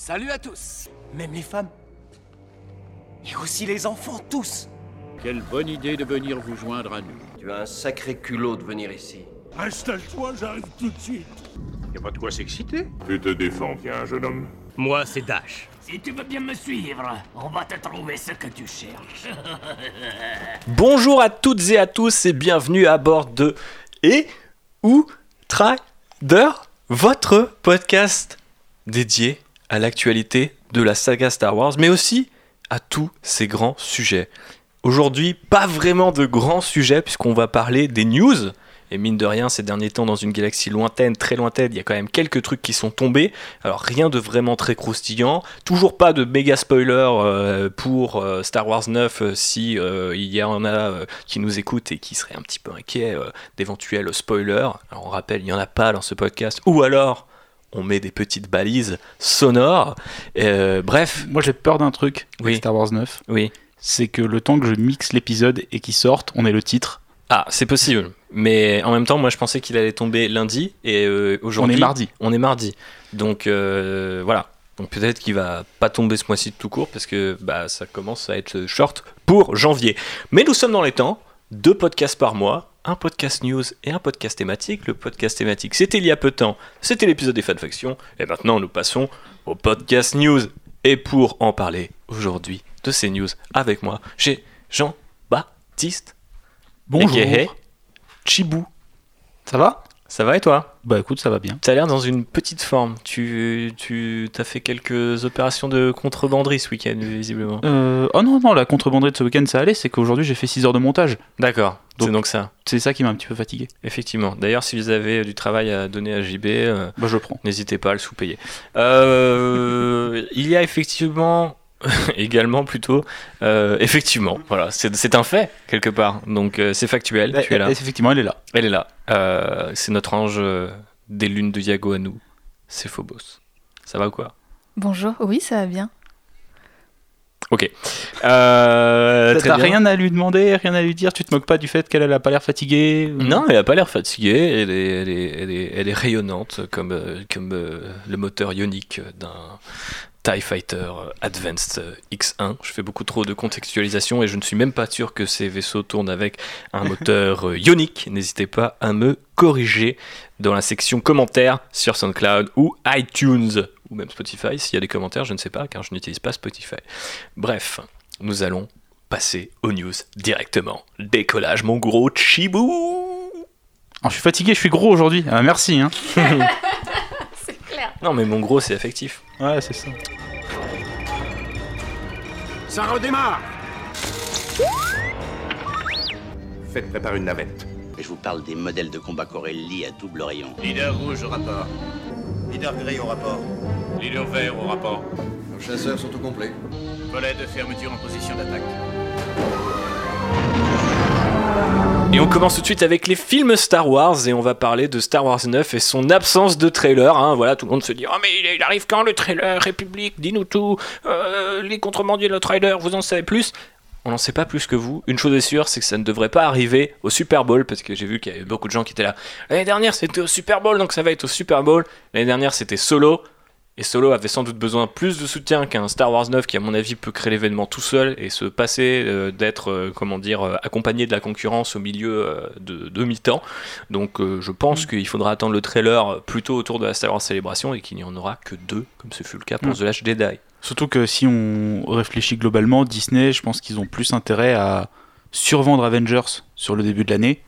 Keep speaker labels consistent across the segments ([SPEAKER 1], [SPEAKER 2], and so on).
[SPEAKER 1] Salut à tous, même les femmes. Et aussi les enfants, tous.
[SPEAKER 2] Quelle bonne idée de venir vous joindre à nous.
[SPEAKER 3] Tu as un sacré culot de venir ici.
[SPEAKER 4] Installe-toi, j'arrive tout de suite.
[SPEAKER 2] Y a pas de quoi s'exciter.
[SPEAKER 4] Tu te défends bien, jeune homme.
[SPEAKER 1] Moi, c'est Dash.
[SPEAKER 5] Si tu veux bien me suivre, on va te trouver ce que tu cherches.
[SPEAKER 6] Bonjour à toutes et à tous et bienvenue à bord de Et ou Trader, votre podcast dédié à l'actualité de la saga Star Wars, mais aussi à tous ces grands sujets. Aujourd'hui, pas vraiment de grands sujets puisqu'on va parler des news. Et mine de rien, ces derniers temps, dans une galaxie lointaine, très lointaine, il y a quand même quelques trucs qui sont tombés. Alors rien de vraiment très croustillant. Toujours pas de méga spoiler euh, pour euh, Star Wars 9 euh, si euh, il y en a qui nous écoutent et qui seraient un petit peu inquiets d'éventuels spoilers. Alors on rappelle, il n'y en a pas dans ce podcast. Ou alors, on met des petites balises sonores. Euh, bref,
[SPEAKER 7] Moi j'ai peur d'un truc
[SPEAKER 6] Oui.
[SPEAKER 7] Star Wars 9,
[SPEAKER 6] oui.
[SPEAKER 7] c'est que le temps que je mixe l'épisode et qu'il sorte, on ait le titre.
[SPEAKER 6] Ah, c'est possible. Mais en même temps, moi je pensais qu'il allait tomber lundi et euh,
[SPEAKER 7] On
[SPEAKER 6] aujourd'hui.
[SPEAKER 7] est mardi.
[SPEAKER 6] On est mardi. Donc euh, voilà. Donc peut-être qu'il va pas tomber ce mois-ci de tout court parce que bah, ça commence à être short pour janvier. Mais nous sommes dans les temps. Deux podcasts par mois, un podcast news et un podcast thématique. Le podcast thématique, c'était il y a peu de temps. C'était l'épisode des fanfactions. Et maintenant, nous passons au podcast news. Et pour en parler aujourd'hui de ces news avec moi, j'ai Jean-Baptiste.
[SPEAKER 7] Bonjour.
[SPEAKER 6] Chibou.
[SPEAKER 7] Ça va?
[SPEAKER 6] Ça va et toi?
[SPEAKER 7] Bah écoute, ça va bien.
[SPEAKER 6] T'as l'air dans une petite forme. Tu, tu as fait quelques opérations de contrebanderie ce week-end, visiblement.
[SPEAKER 7] Euh, oh non, non, la contrebanderie de ce week-end ça allait, c'est qu'aujourd'hui j'ai fait 6 heures de montage.
[SPEAKER 6] D'accord, c'est
[SPEAKER 7] Donc-
[SPEAKER 6] ça,
[SPEAKER 7] C'est ça qui m'a un petit peu fatigué.
[SPEAKER 6] effectivement. D'ailleurs, si vous avez du travail à donner à JB, euh,
[SPEAKER 7] Bah je prends.
[SPEAKER 6] n'hésitez pas à le sous-payer. Euh, il y a effectivement, également plutôt, euh, effectivement, voilà, c'est c'est un fait, quelque part. Donc euh, c'est factuel, tu es là.
[SPEAKER 7] Effectivement, elle est là.
[SPEAKER 6] Elle est là. Euh, c'est notre ange des lunes de Yago à nous. C'est Phobos. Ça va ou quoi?
[SPEAKER 8] Bonjour, oui, ça va bien.
[SPEAKER 6] Ok. Euh,
[SPEAKER 7] T'as rien à lui demander, rien à lui dire, tu te moques pas du fait qu'elle elle a pas l'air fatiguée ou-
[SPEAKER 6] Non, elle a pas l'air fatiguée. Elle est, elle est, elle est, elle est rayonnante comme, comme euh, le moteur ionique d'un TIE Fighter Advanced X1. Je fais beaucoup trop de contextualisation et je ne suis même pas sûr que ces vaisseaux tournent avec un moteur euh, ionique. N'hésitez pas à me corriger dans la section commentaires sur SoundCloud ou iTunes ou même Spotify. S'il y a des commentaires, je ne sais pas car je n'utilise pas Spotify. Bref, nous allons passer aux news directement. Décollage, mon gros chibou
[SPEAKER 7] Ah, je suis fatigué, je suis gros aujourd'hui. Ah, merci. Hein.
[SPEAKER 6] Non, mais mon gros, c'est affectif.
[SPEAKER 7] Ouais, c'est ça.
[SPEAKER 2] Ça redémarre
[SPEAKER 3] Faites préparer une navette.
[SPEAKER 5] Je vous parle des modèles de combat Corelli à double rayon.
[SPEAKER 2] Leader rouge au rapport.
[SPEAKER 3] Leader gris au rapport.
[SPEAKER 2] Leader vert au rapport.
[SPEAKER 3] Nos chasseurs sont au complet.
[SPEAKER 2] Volet de fermeture en position d'attaque.
[SPEAKER 6] Et on commence tout de suite avec les films Star Wars et on va parler de Star Wars 9 et son absence de trailer. hein. Voilà, tout le monde se dit Oh, mais il arrive quand le trailer? République Dis-nous tout. Euh, les contrebandiers, le trailer, vous en savez plus? On n'en sait pas plus que vous. Une chose est sûre, c'est que ça ne devrait pas arriver au Super Bowl, parce que j'ai vu qu'il y avait beaucoup de gens qui étaient là. L'année dernière, c'était au Super Bowl, donc ça va être au Super Bowl. L'année dernière, c'était Solo. Et Solo avait sans doute besoin plus de soutien qu'un Star Wars 9 qui, à mon avis, peut créer l'événement tout seul et se passer euh, d'être, euh, comment dire, euh, accompagné de la concurrence au milieu euh, de demi-temps. Donc je pense qu'il faudra attendre le trailer plutôt autour de la Star Wars Célébration et qu'il n'y en aura que deux, comme ce fut le cas pour
[SPEAKER 7] Mm.
[SPEAKER 6] The Last Jedi.
[SPEAKER 7] Surtout que si on réfléchit globalement, Disney, je pense qu'ils ont plus intérêt à survendre Avengers sur le début de l'année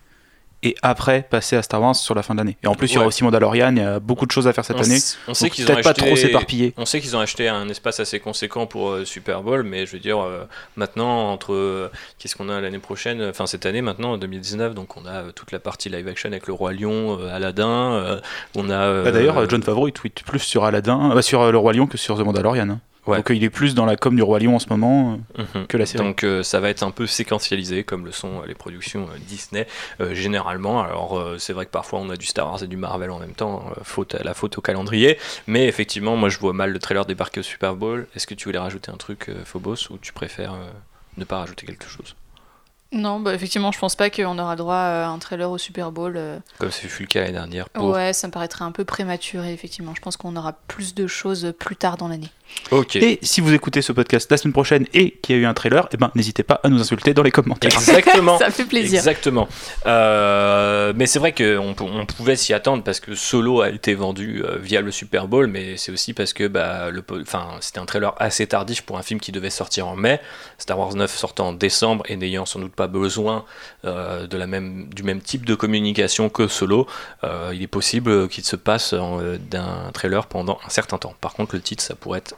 [SPEAKER 7] et après passer à Star Wars sur la fin de l'année. Et en plus, il y aura aussi Mandalorian, il y a beaucoup de choses à faire cette
[SPEAKER 6] on,
[SPEAKER 7] année.
[SPEAKER 6] on sait qu'ils ont
[SPEAKER 7] peut-être pas
[SPEAKER 6] acheté-
[SPEAKER 7] trop s'éparpiller.
[SPEAKER 6] On sait qu'ils ont acheté un espace assez conséquent pour euh, Super Bowl, mais je veux dire, euh, maintenant, entre. euh, Qu'est-ce qu'on a l'année prochaine Enfin, cette année, maintenant, en 2019, donc on a toute la partie live action avec le Roi Lion, Aladdin. on a.
[SPEAKER 7] Bah, D'ailleurs, John Favreau, il tweet plus sur Aladdin, sur le Roi Lion que sur The Mandalorian. hein.
[SPEAKER 6] Ouais.
[SPEAKER 7] Donc euh, il est plus dans la com du Roi Lion en ce moment euh,
[SPEAKER 6] Mhm.
[SPEAKER 7] que la série.
[SPEAKER 6] Donc euh, ça va être un peu séquentialisé comme le sont euh, les productions euh, Disney euh, généralement. Alors euh, c'est vrai que parfois on a du Star Wars et du Marvel en même temps, euh, faute à la faute au calendrier. Mais effectivement, moi je vois mal le trailer débarquer au Super Bowl. Est-ce que tu voulais rajouter un truc, euh, Phobos, ou tu préfères euh, ne pas rajouter quelque chose?
[SPEAKER 8] Non, bah effectivement, je pense pas qu'on aura droit à un trailer au Super Bowl.
[SPEAKER 6] Comme ce fut le cas l'année dernière pour
[SPEAKER 8] Ouais, ça me paraîtrait un peu prématuré, effectivement. Je pense qu'on aura plus de choses plus tard dans l'année.
[SPEAKER 7] Et si vous écoutez ce podcast la semaine prochaine et qu'il y a eu un trailer, eh ben, n'hésitez pas à nous insulter dans les commentaires.
[SPEAKER 6] Exactement.
[SPEAKER 8] Ça fait plaisir.
[SPEAKER 6] Exactement. Euh, mais c'est vrai qu'on pou- on pouvait s'y attendre parce que Solo a été vendu euh, via le Super Bowl, mais c'est aussi parce que bah, le, po- enfin, c'était un trailer assez tardif pour un film qui devait sortir en mai. Star Wars 9 sortant en décembre et n'ayant sans doute pas besoin euh, de la même, du même type de communication que Solo, euh, il est possible qu'il se passe d'un trailer pendant un certain temps. Par contre, le titre, ça pourrait être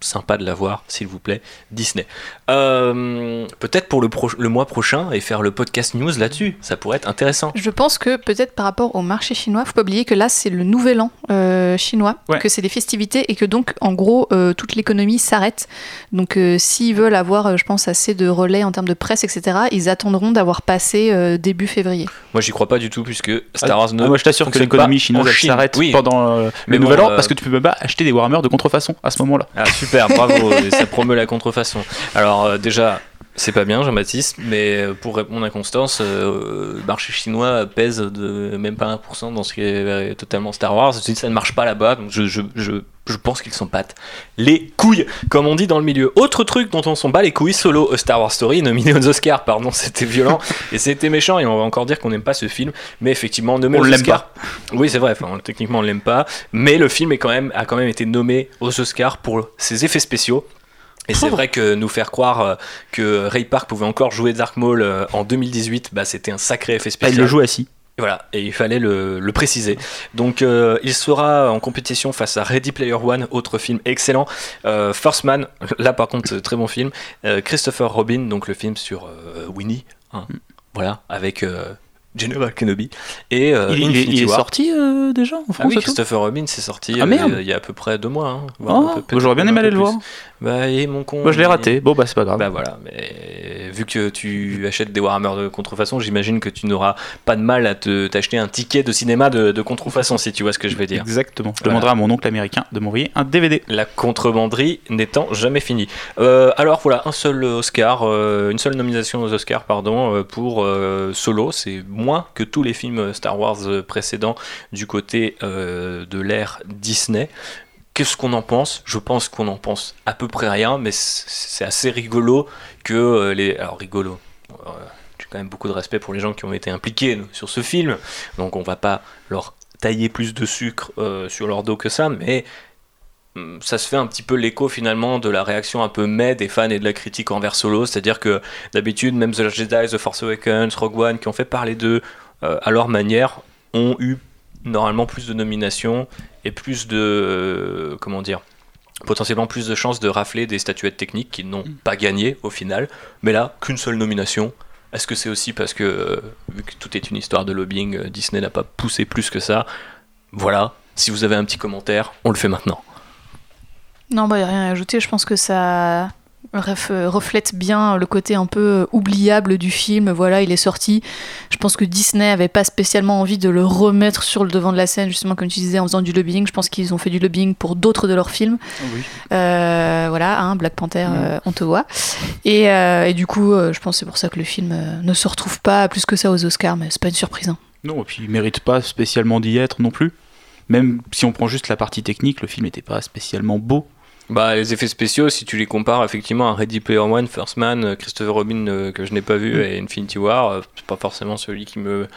[SPEAKER 6] sympa de l'avoir, s'il vous plaît, Disney. Euh, peut-être pour le, pro- le mois prochain et faire le podcast news là-dessus, ça pourrait être intéressant.
[SPEAKER 8] Je pense que peut-être par rapport au marché chinois, faut pas oublier que là c'est le nouvel an euh, chinois,
[SPEAKER 7] Ouais.
[SPEAKER 8] que c'est des festivités et que donc en gros euh, toute l'économie s'arrête. Donc euh, s'ils veulent avoir, euh, je pense, assez de relais en termes de presse, etc., ils attendront d'avoir passé euh, début février.
[SPEAKER 6] Moi, j'y crois pas du tout puisque Star Wars 9.
[SPEAKER 7] Ah, moi, je t'assure que l'économie chinoise
[SPEAKER 6] Chine.
[SPEAKER 7] s'arrête
[SPEAKER 6] Oui.
[SPEAKER 7] pendant euh,
[SPEAKER 6] Mais
[SPEAKER 7] le
[SPEAKER 6] bon,
[SPEAKER 7] nouvel an
[SPEAKER 6] euh,
[SPEAKER 7] parce que tu peux même pas acheter des Warhammer de contrefaçon à ce moment-là.
[SPEAKER 6] Ah super, bravo, ça promeut la contrefaçon. Alors euh, déjà, c'est pas bien Jean-Baptiste, mais pour répondre à Constance, euh, le marché chinois pèse de même pas 1% dans ce qui est euh, totalement Star Wars. Ça ne marche pas là-bas, donc je, je, je, je pense qu'ils s'en battent les couilles, comme on dit dans le milieu. Autre truc dont on s'en bat les couilles, Solo, A Star Wars Story, nominé aux Oscars, pardon, c'était violent et c'était méchant et on va encore dire qu'on n'aime pas ce film, mais effectivement, nommé
[SPEAKER 7] On
[SPEAKER 6] aux Oscars. Oui, c'est vrai, enfin, techniquement on l'aime pas, mais le film est quand même, a quand même été nommé aux Oscars pour ses effets spéciaux. Et c'est vrai que nous faire croire euh, que Ray Park pouvait encore jouer Dark Maul euh, en 2018, bah, c'était un sacré effet
[SPEAKER 7] Ah,
[SPEAKER 6] spécial.
[SPEAKER 7] il le joue assis.
[SPEAKER 6] Voilà, et il fallait le, le préciser. Donc, euh, il sera en compétition face à Ready Player One, autre film excellent. Euh, First Man, là par contre, très bon film. Euh, Christopher Robin, donc le film sur Winnie. hein. Voilà, avec General Kenobi. Et
[SPEAKER 7] il, il est- il sorti déjà en
[SPEAKER 6] Ah
[SPEAKER 7] France
[SPEAKER 6] oui,
[SPEAKER 7] et tout
[SPEAKER 6] Christopher Robin, c'est sorti
[SPEAKER 7] Ah,
[SPEAKER 6] il y a à peu près deux mois. hein,
[SPEAKER 7] Oh,
[SPEAKER 6] peu-
[SPEAKER 7] J'aurais bien aimé aller le voir.
[SPEAKER 6] Bah, et mon con.
[SPEAKER 7] Moi je l'ai raté. Bon bah c'est pas grave.
[SPEAKER 6] bah voilà, mais vu que tu achètes des Warhammer de contrefaçon, j'imagine que tu n'auras pas de mal à te t'acheter un ticket de cinéma de, de contrefaçon, si tu vois ce que je veux dire.
[SPEAKER 7] Exactement. Je
[SPEAKER 6] Voilà.
[SPEAKER 7] demanderai à mon oncle américain de m'envoyer un DVD.
[SPEAKER 6] La contrebanderie n'étant jamais finie. Euh, alors voilà, un seul Oscar, euh, une seule nomination aux Oscars, pardon, euh, pour euh, Solo. C'est moins que tous les films Star Wars précédents du côté de l'ère Disney. Qu'est-ce qu'on en pense? Je pense qu'on en pense à peu près rien, mais c'est assez rigolo que euh, les. Alors rigolo. euh, J'ai quand même beaucoup de respect pour les gens qui ont été impliqués sur ce film, donc on va pas leur tailler plus de sucre euh, sur leur dos que ça, mais hum, ça se fait un petit peu l'écho finalement de la réaction un peu meh des fans et de la critique envers Solo, c'est-à-dire que d'habitude même The Jedi, The Force Awakens, Rogue One, qui ont fait parler d'eux à leur manière, ont eu normalement plus de nominations et plus de euh, comment dire potentiellement plus de chances de rafler des statuettes techniques qu'ils n'ont pas gagnées au final, mais là qu'une seule nomination. Est-ce que c'est aussi parce que euh, vu que tout est une histoire de lobbying, euh, Disney n'a pas poussé plus que ça Voilà. Si vous avez un petit commentaire, on le fait maintenant.
[SPEAKER 8] Non, bah, y a rien à ajouter. Je pense que ça reflète bien le côté un peu euh, oubliable du film. Voilà, il est sorti. Je pense que Disney avait pas spécialement envie de le remettre sur le devant de la scène, justement, comme tu disais, en faisant du lobbying. Je pense qu'ils ont fait du lobbying pour d'autres de leurs films. Euh, voilà, hein, Black Panther, euh, on te voit. Et, euh, et du coup, euh, je pense que c'est pour ça que le film euh, ne se retrouve pas plus que ça aux Oscars, mais c'est pas une surprise. hein.
[SPEAKER 7] Non, et puis il mérite pas spécialement d'y être non plus. Même si on prend juste la partie technique, le film n'était pas spécialement beau.
[SPEAKER 6] Bah, les effets spéciaux, si tu les compares effectivement à Ready Player One, First Man, euh, Christopher Robin euh, que je n'ai pas vu
[SPEAKER 7] Mm.
[SPEAKER 6] et Infinity War, euh, c'est pas forcément celui qui me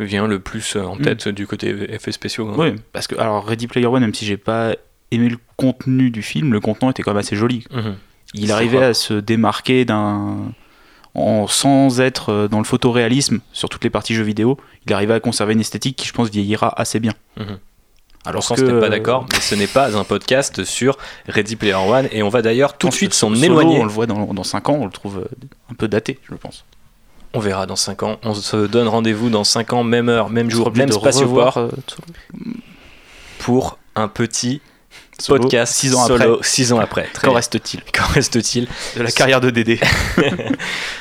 [SPEAKER 6] vient le plus euh, en
[SPEAKER 7] Mm.
[SPEAKER 6] tête du côté effets spéciaux. hein.
[SPEAKER 7] Oui, parce que alors Ready Player One, même si j'ai pas aimé le contenu du film, le contenant était quand même assez joli.
[SPEAKER 6] Mhm.
[SPEAKER 7] Il arrivait
[SPEAKER 6] vrai.
[SPEAKER 7] à se démarquer d'un en, sans être dans le photoréalisme sur toutes les parties jeux vidéo, il arrivait à conserver une esthétique qui je pense vieillira assez bien.
[SPEAKER 6] Mhm.
[SPEAKER 7] Alors que
[SPEAKER 6] n'est pas d'accord, mais ce n'est pas un podcast sur Ready Player One et on va d'ailleurs tout de suite s'en éloigner.
[SPEAKER 7] On le voit dans, dans 5 ans, on le trouve euh, un peu daté, je pense.
[SPEAKER 6] On verra dans 5 ans. On se donne rendez-vous dans 5 ans, même heure, même jour, même
[SPEAKER 7] revoir, euh,
[SPEAKER 6] pour un petit
[SPEAKER 7] Solo,
[SPEAKER 6] podcast
[SPEAKER 7] six ans
[SPEAKER 6] solo
[SPEAKER 7] après.
[SPEAKER 6] 6 ans après.
[SPEAKER 7] Qu'en reste-t-il
[SPEAKER 6] Qu'en reste-t-il
[SPEAKER 7] de la carrière de Dédé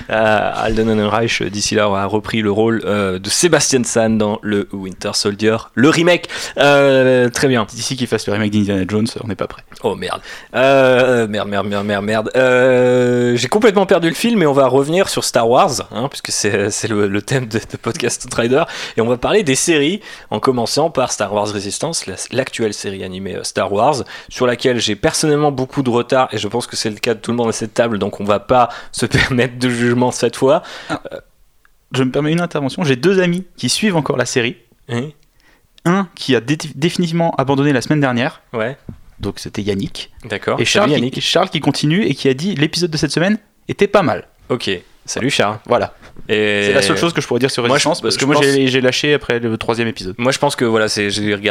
[SPEAKER 6] Euh, Alden Ehrenreich, d'ici là, a repris le rôle euh, de Sébastien Stan dans le Winter Soldier, le remake. Euh, très bien.
[SPEAKER 7] D'ici qu'il fasse le remake d'Indiana Jones, on n'est pas prêt.
[SPEAKER 6] Oh merde. Euh, merde, merde, merde, merde, merde. Euh, J'ai complètement perdu le film, mais on va revenir sur Star Wars, hein, puisque c'est le, le thème de, de Podcast Trader. Et on va parler des séries, en commençant par Star Wars Resistance, la- l'actuelle série animée euh, Star Wars. Sur laquelle j'ai personnellement beaucoup de retard et je pense que c'est le cas de tout le monde à cette table, donc on va pas se permettre de jugement cette fois.
[SPEAKER 7] Je me permets une intervention. J'ai deux amis qui suivent encore la série. Un qui a dé- définitivement abandonné la semaine dernière.
[SPEAKER 6] Ouais,
[SPEAKER 7] Donc c'était Yannick.
[SPEAKER 6] d'accord.
[SPEAKER 7] Et Charles,
[SPEAKER 6] Yannick.
[SPEAKER 7] qui, Charles qui continue et qui a dit l'épisode de cette semaine était pas mal.
[SPEAKER 6] Ok, salut Charles.
[SPEAKER 7] Voilà. C'est la seule chose que je pourrais dire sur
[SPEAKER 6] Moi, je-
[SPEAKER 7] Résistance parce que moi
[SPEAKER 6] pense-
[SPEAKER 7] j'ai lâché après le troisième épisode.
[SPEAKER 6] Moi, je pense que voilà,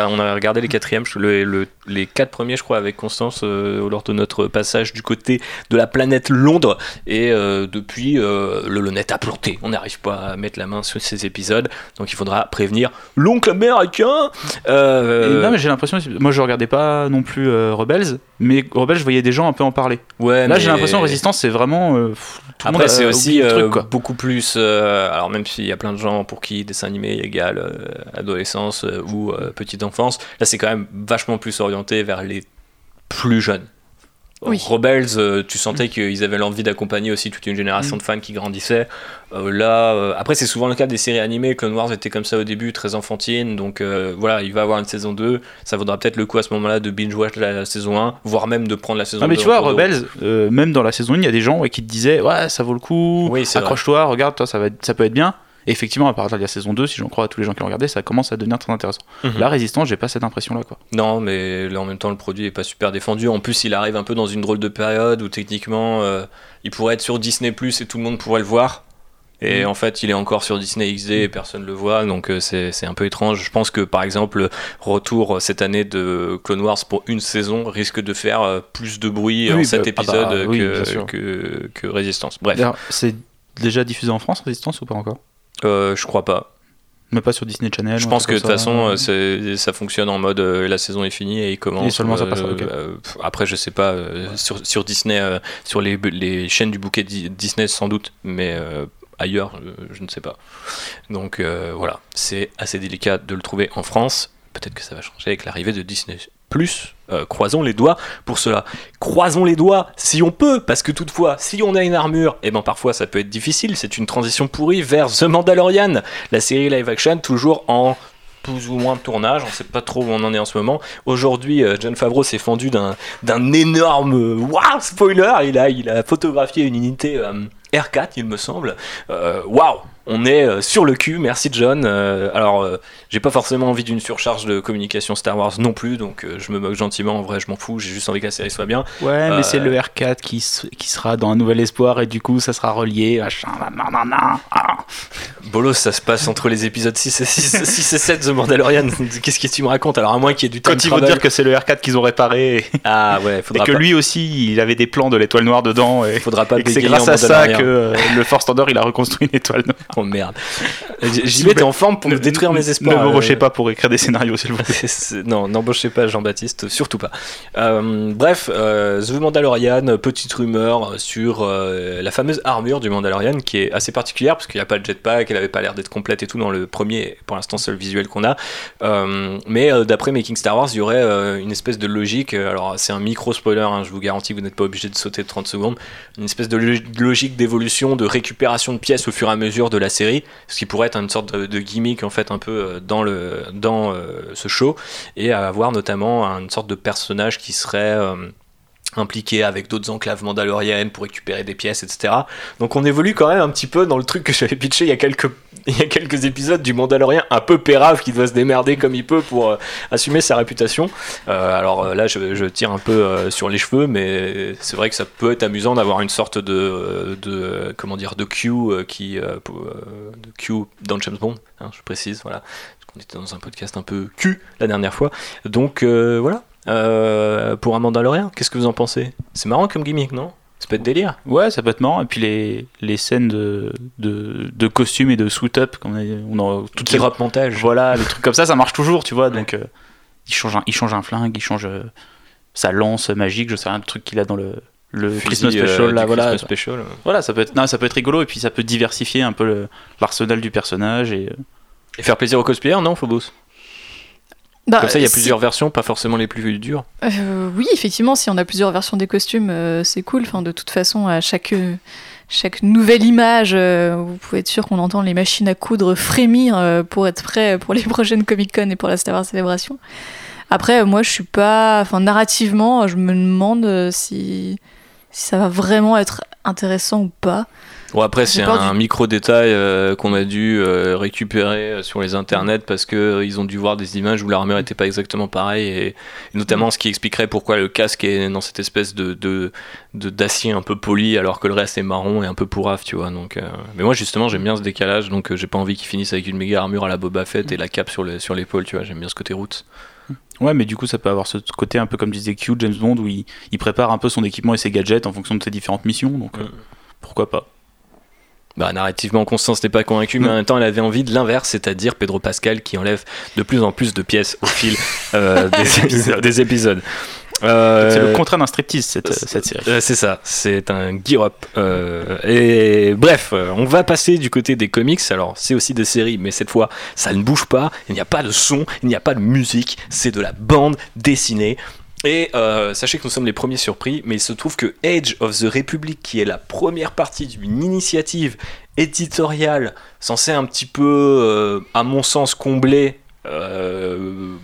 [SPEAKER 6] on a regardé les quatrièmes, le- le- les quatre premiers, je crois, avec Constance euh, lors de notre passage du côté de la planète Londres. Et euh, depuis, euh, le, net a planté. On n'arrive pas à mettre la main sur ces épisodes, donc il faudra prévenir l'oncle américain.
[SPEAKER 7] Non mais j'ai l'impression, moi je regardais pas non plus Rebels, mais Rebels je voyais des gens un peu en parler.
[SPEAKER 6] ouais,
[SPEAKER 7] Là
[SPEAKER 6] mais-
[SPEAKER 7] j'ai l'impression Résistance c'est vraiment. tout
[SPEAKER 6] Après, c'est aussi euh,
[SPEAKER 7] truc,
[SPEAKER 6] beaucoup plus. euh, alors, même s'il y a plein de gens pour qui dessin animé égale euh, adolescence ou petite enfance, là, c'est quand même vachement plus orienté vers les plus jeunes.
[SPEAKER 8] Oui.
[SPEAKER 6] Rebels, euh, tu sentais qu'ils avaient l'envie d'accompagner aussi toute une génération de fans qui grandissait. Euh, là, euh, après, c'est souvent le cas des séries animées. Clone Wars était comme ça au début, très enfantine. Donc euh, voilà, il va avoir une saison 2. Ça vaudra peut-être le coup à ce moment-là de binge-watch la saison 1, voire même de prendre la saison
[SPEAKER 7] Ah
[SPEAKER 6] 2.
[SPEAKER 7] mais tu vois. Rebels, euh, même dans la saison 1, il y a des gens ouais, qui te disaient Ouais, ça vaut le coup,
[SPEAKER 6] Oui,
[SPEAKER 7] accroche-toi, regarde, toi, ça, va être- ça peut être bien. Et effectivement, à partir de la saison 2, si j'en crois à tous les gens qui ont regardé, ça commence à devenir très intéressant.
[SPEAKER 6] Mhm.
[SPEAKER 7] La résistance, j'ai pas cette impression-là. quoi.
[SPEAKER 6] Non, mais là en même temps, le produit est pas super défendu. En plus, il arrive un peu dans une drôle de période où techniquement, euh, il pourrait être sur Disney Plus et tout le monde pourrait le voir. Et
[SPEAKER 7] Mm.
[SPEAKER 6] en fait, il est encore sur Disney XD et personne le voit, donc euh, c'est un peu étrange. Je pense que par exemple, le retour euh, cette année de Clone Wars pour une saison risque de faire plus de bruit en cet
[SPEAKER 7] bah, ah
[SPEAKER 6] épisode
[SPEAKER 7] bah, oui,
[SPEAKER 6] que, que, que Résistance. Bref,
[SPEAKER 7] c'est déjà diffusé en France, Résistance, ou pas encore?
[SPEAKER 6] Euh, je crois pas.
[SPEAKER 7] Mais pas sur Disney Channel
[SPEAKER 6] Je pense que de toute façon,
[SPEAKER 7] ça.
[SPEAKER 6] euh, ça fonctionne en mode euh, la saison est finie et il commence.
[SPEAKER 7] Et seulement ça
[SPEAKER 6] euh,
[SPEAKER 7] ok.
[SPEAKER 6] euh, pff, après, je sais pas, sur, sur Disney, sur les, les chaînes du bouquet Di- Disney sans doute, mais ailleurs, je ne sais pas. Donc voilà, c'est assez délicat de le trouver en France. Peut-être que ça va changer avec l'arrivée de Disney Plus. Euh, croisons les doigts pour cela. Croisons les doigts si on peut, parce que toutefois, si on a une armure, et ben parfois ça peut être difficile. C'est une transition pourrie vers The Mandalorian, la série live action toujours en plus ou moins de tournage, on sait pas trop où on en est en ce moment. Aujourd'hui, euh, John Favreau s'est fendu d'un énorme waouh spoiler. Il a photographié une unité euh, R4, il me semble. Waouh, on est euh, sur le cul. Merci John. Euh, alors, euh, j'ai pas forcément envie d'une surcharge de communication Star Wars non plus, donc euh, je me moque gentiment. En vrai, je m'en fous. J'ai juste envie que la série soit bien.
[SPEAKER 7] Ouais, mais c'est le R4 qui, s- qui sera dans un nouvel espoir et du coup ça sera relié. Machin, nan, nan, nan, ah.
[SPEAKER 6] Bolos, ça se passe entre les épisodes 6 et, 6, 6 et 7 The Mandalorian. Qu'est-ce que tu me racontes Alors, à moins qu'il y ait du time
[SPEAKER 7] Quand ils vont dire que c'est le R4 qu'ils ont réparé et,
[SPEAKER 6] Ah ouais,
[SPEAKER 7] et
[SPEAKER 6] faudra
[SPEAKER 7] que
[SPEAKER 6] pas,
[SPEAKER 7] lui aussi il avait des plans de l'étoile noire dedans et,
[SPEAKER 6] faudra pas
[SPEAKER 7] et que c'est grâce à ça que euh, le Force Thunder il a reconstruit une étoile noire.
[SPEAKER 6] Oh merde. J'y vais, t'es en forme pour me détruire mes espoirs.
[SPEAKER 7] Ne m'embauchez
[SPEAKER 6] euh,
[SPEAKER 7] pas pour écrire des scénarios s'il vous plaît.
[SPEAKER 6] Non, n'embauchez pas Jean-Baptiste, surtout pas. Euh, bref, euh, The Mandalorian, petite rumeur sur la fameuse armure du Mandalorian qui est assez particulière parce qu'il n'y a pas de jetpack, elle avait pas l'air d'être complète et tout dans le premier, pour l'instant seul visuel qu'on a. Euh, mais euh, d'après Making Star Wars, il y aurait euh, une espèce de logique, alors c'est un micro spoiler, hein, je vous garantis que vous n'êtes pas obligé de sauter de 30 secondes, une espèce de lo- logique d'évolution, de récupération de pièces au fur et à mesure de la série, ce qui pourrait être une sorte de, de gimmick en fait un peu dans, le, dans ce show, et avoir notamment une sorte de personnage qui serait... impliqué avec d'autres enclaves mandaloriennes pour récupérer des pièces, etc. Donc on évolue quand même un petit peu dans le truc que j'avais pitché il y a quelques il y a quelques épisodes du Mandalorien un peu pérave qui doit se démerder comme il peut pour euh, assumer sa réputation. Euh, alors euh, là, je, je tire un peu sur les cheveux, mais c'est vrai que ça peut être amusant d'avoir une sorte de, de comment dire de Q qui de Q dans James Bond. hein, je précise, voilà. Qu'on était dans un podcast un peu Q la dernière fois. Donc voilà. Euh, pour un Mandalorien, qu'est-ce que vous en pensez? C'est marrant comme gimmick, non? Ça peut être délire.
[SPEAKER 7] Ouais, ça peut être marrant. Et puis les, les scènes de, de, de costumes et de suit-up, on a, on a toutes
[SPEAKER 6] Qui rap montage.
[SPEAKER 7] Voilà, les trucs comme ça, ça marche toujours, tu vois. Donc, euh, il, change un, il change un flingue, il change euh, sa lance magique, je sais rien, le truc qu'il a dans le, le
[SPEAKER 6] Fusil,
[SPEAKER 7] Christmas
[SPEAKER 6] euh,
[SPEAKER 7] Special. là, voilà,
[SPEAKER 6] Christmas Special.
[SPEAKER 7] voilà ça, peut être, non, ça peut être rigolo et puis ça peut diversifier un peu l'arsenal du personnage. Et,
[SPEAKER 6] Et faire plaisir aux cosplayers, non, Phobos?
[SPEAKER 8] Bah,
[SPEAKER 6] Comme ça, il y a
[SPEAKER 8] si-
[SPEAKER 6] plusieurs versions, pas forcément les plus dures.
[SPEAKER 8] Euh, oui, effectivement, si on a plusieurs versions des costumes, euh, c'est cool. Enfin, de toute façon, à chaque, chaque nouvelle image, euh, vous pouvez être sûr qu'on entend les machines à coudre frémir euh, pour être prêt pour les prochaines Comic Con et pour la Star Wars Célébration. Après, moi, je suis pas. Enfin, narrativement, je me demande si, si ça va vraiment être intéressant ou pas.
[SPEAKER 6] Bon, après, c'est un
[SPEAKER 8] du-
[SPEAKER 6] micro-détail euh, qu'on a dû euh, récupérer euh, sur les internets parce qu'ils ont dû voir des images où l'armure n'était pas exactement pareille et, et notamment ce qui expliquerait pourquoi le casque est dans cette espèce de de- de- d'acier un peu poli alors que le reste est marron et un peu pourrave, tu vois. Donc, euh, Mais moi, justement, j'aime bien ce décalage donc euh, j'ai pas envie qu'ils finissent avec une méga armure à la Boba Fett et la cape sur le- sur l'épaule, tu vois. J'aime bien ce côté route.
[SPEAKER 7] Ouais, mais du coup, ça peut avoir ce côté un peu comme disait Q, James Bond, où il, il prépare un peu son équipement et ses gadgets en fonction de ses différentes missions. Donc, euh,
[SPEAKER 6] Mm.
[SPEAKER 7] pourquoi pas
[SPEAKER 6] Bah, narrativement, Constance n'est pas convaincue, mais en
[SPEAKER 7] Non.
[SPEAKER 6] même temps, elle avait envie de l'inverse, c'est-à-dire Pedro Pascal qui enlève de plus en plus de pièces au fil euh, des, épisodes- des épisodes. Euh,
[SPEAKER 7] C'est le contraire d'un striptease, cette, cette série.
[SPEAKER 6] euh, c'est ça, c'est un gear up. Euh, et bref, euh, on va passer du côté des comics. Alors, c'est aussi des séries, mais cette fois, ça ne bouge pas. Il n'y a pas de son, il n'y a pas de musique. C'est de la bande dessinée. Et euh, sachez que nous sommes les premiers surpris, mais il se trouve que Age of the Republic, qui est la première partie d'une initiative éditoriale censée un petit peu, euh, à mon sens, combler euh,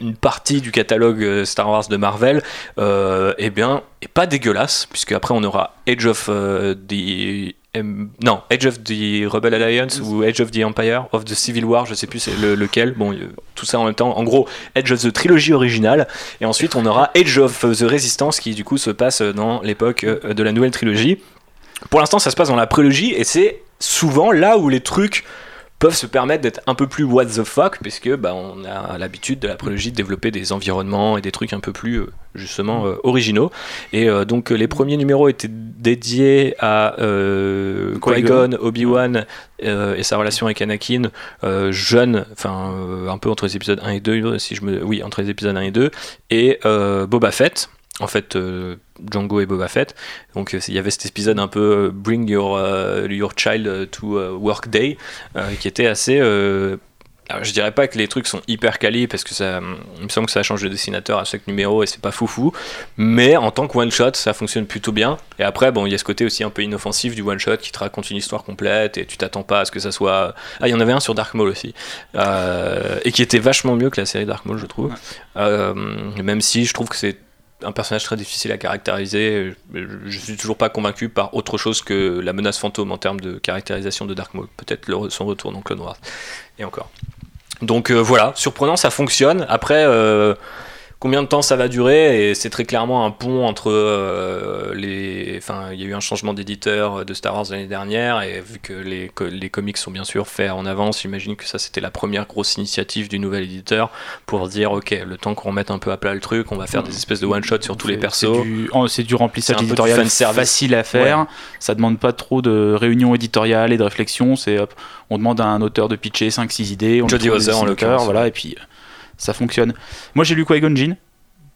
[SPEAKER 6] une partie du catalogue Star Wars de Marvel, eh bien, est pas dégueulasse, puisque après on aura Age of the Em- non, Age of the Rebel Alliance ou Age of the Empire of the Civil War, je sais plus c'est le- lequel. Bon, euh, tout ça en même temps. En gros, Age of the trilogie originale, et ensuite on aura Age of the Resistance qui du coup se passe dans l'époque euh, de la nouvelle trilogie. Pour l'instant, ça se passe dans la prélogie et c'est souvent là où les trucs peuvent se permettre d'être un peu plus what the fuck puisque bah, on a l'habitude de la prélogie de développer des environnements et des trucs un peu plus euh, justement euh, originaux et euh, donc les premiers numéros étaient dédiés à euh,
[SPEAKER 7] Qui-Gon.
[SPEAKER 6] Obi-Wan et sa relation avec Anakin jeune enfin un peu entre les épisodes 1 et 2 si je me oui entre les épisodes 1 et 2 et Boba Fett en fait euh, Django et Boba Fett donc euh, il y avait cet épisode un peu euh, Bring Your, your Child to Work Day euh, qui était assez alors, je dirais pas que les trucs sont hyper quali parce que ça, il me semble que ça change de dessinateur à chaque numéro et c'est pas foufou, mais en tant que one shot ça fonctionne plutôt bien. Et après bon il y a ce côté aussi un peu inoffensif du one shot qui te raconte une histoire complète et tu t'attends pas à ce que ça soit. Ah il y en avait un sur Dark Maul aussi Euh, et qui était vachement mieux que la série Dark Maul je trouve. Euh, même si je trouve que c'est un personnage très difficile à caractériser. Je, suis toujours pas convaincu par autre chose que la menace fantôme en termes de caractérisation de Dark. Peut-être son retour dans Clone Wars. Et encore. Donc euh, voilà, surprenant, ça fonctionne. Après, euh, combien de temps ça va durer Et c'est très clairement un pont entre euh, les. Enfin, il y a eu un changement d'éditeur de Star Wars l'année dernière, et vu que les, les comics sont bien sûr faits en avance, j'imagine que ça c'était la première grosse initiative du nouvel éditeur pour dire ok, le temps qu'on remette un peu à plat le truc, on va faire des espèces de one shot sur tous les persos.
[SPEAKER 7] C'est du, remplissage éditorial facile à faire. Ça demande pas trop de réunions éditoriales et de réflexion. C'est on demande à un auteur de pitcher 5-6 idées. On
[SPEAKER 6] Jody Ozer, en l'occurrence,
[SPEAKER 7] Voilà, et puis euh, ça fonctionne. Moi j'ai lu Qui-Gon Jinn.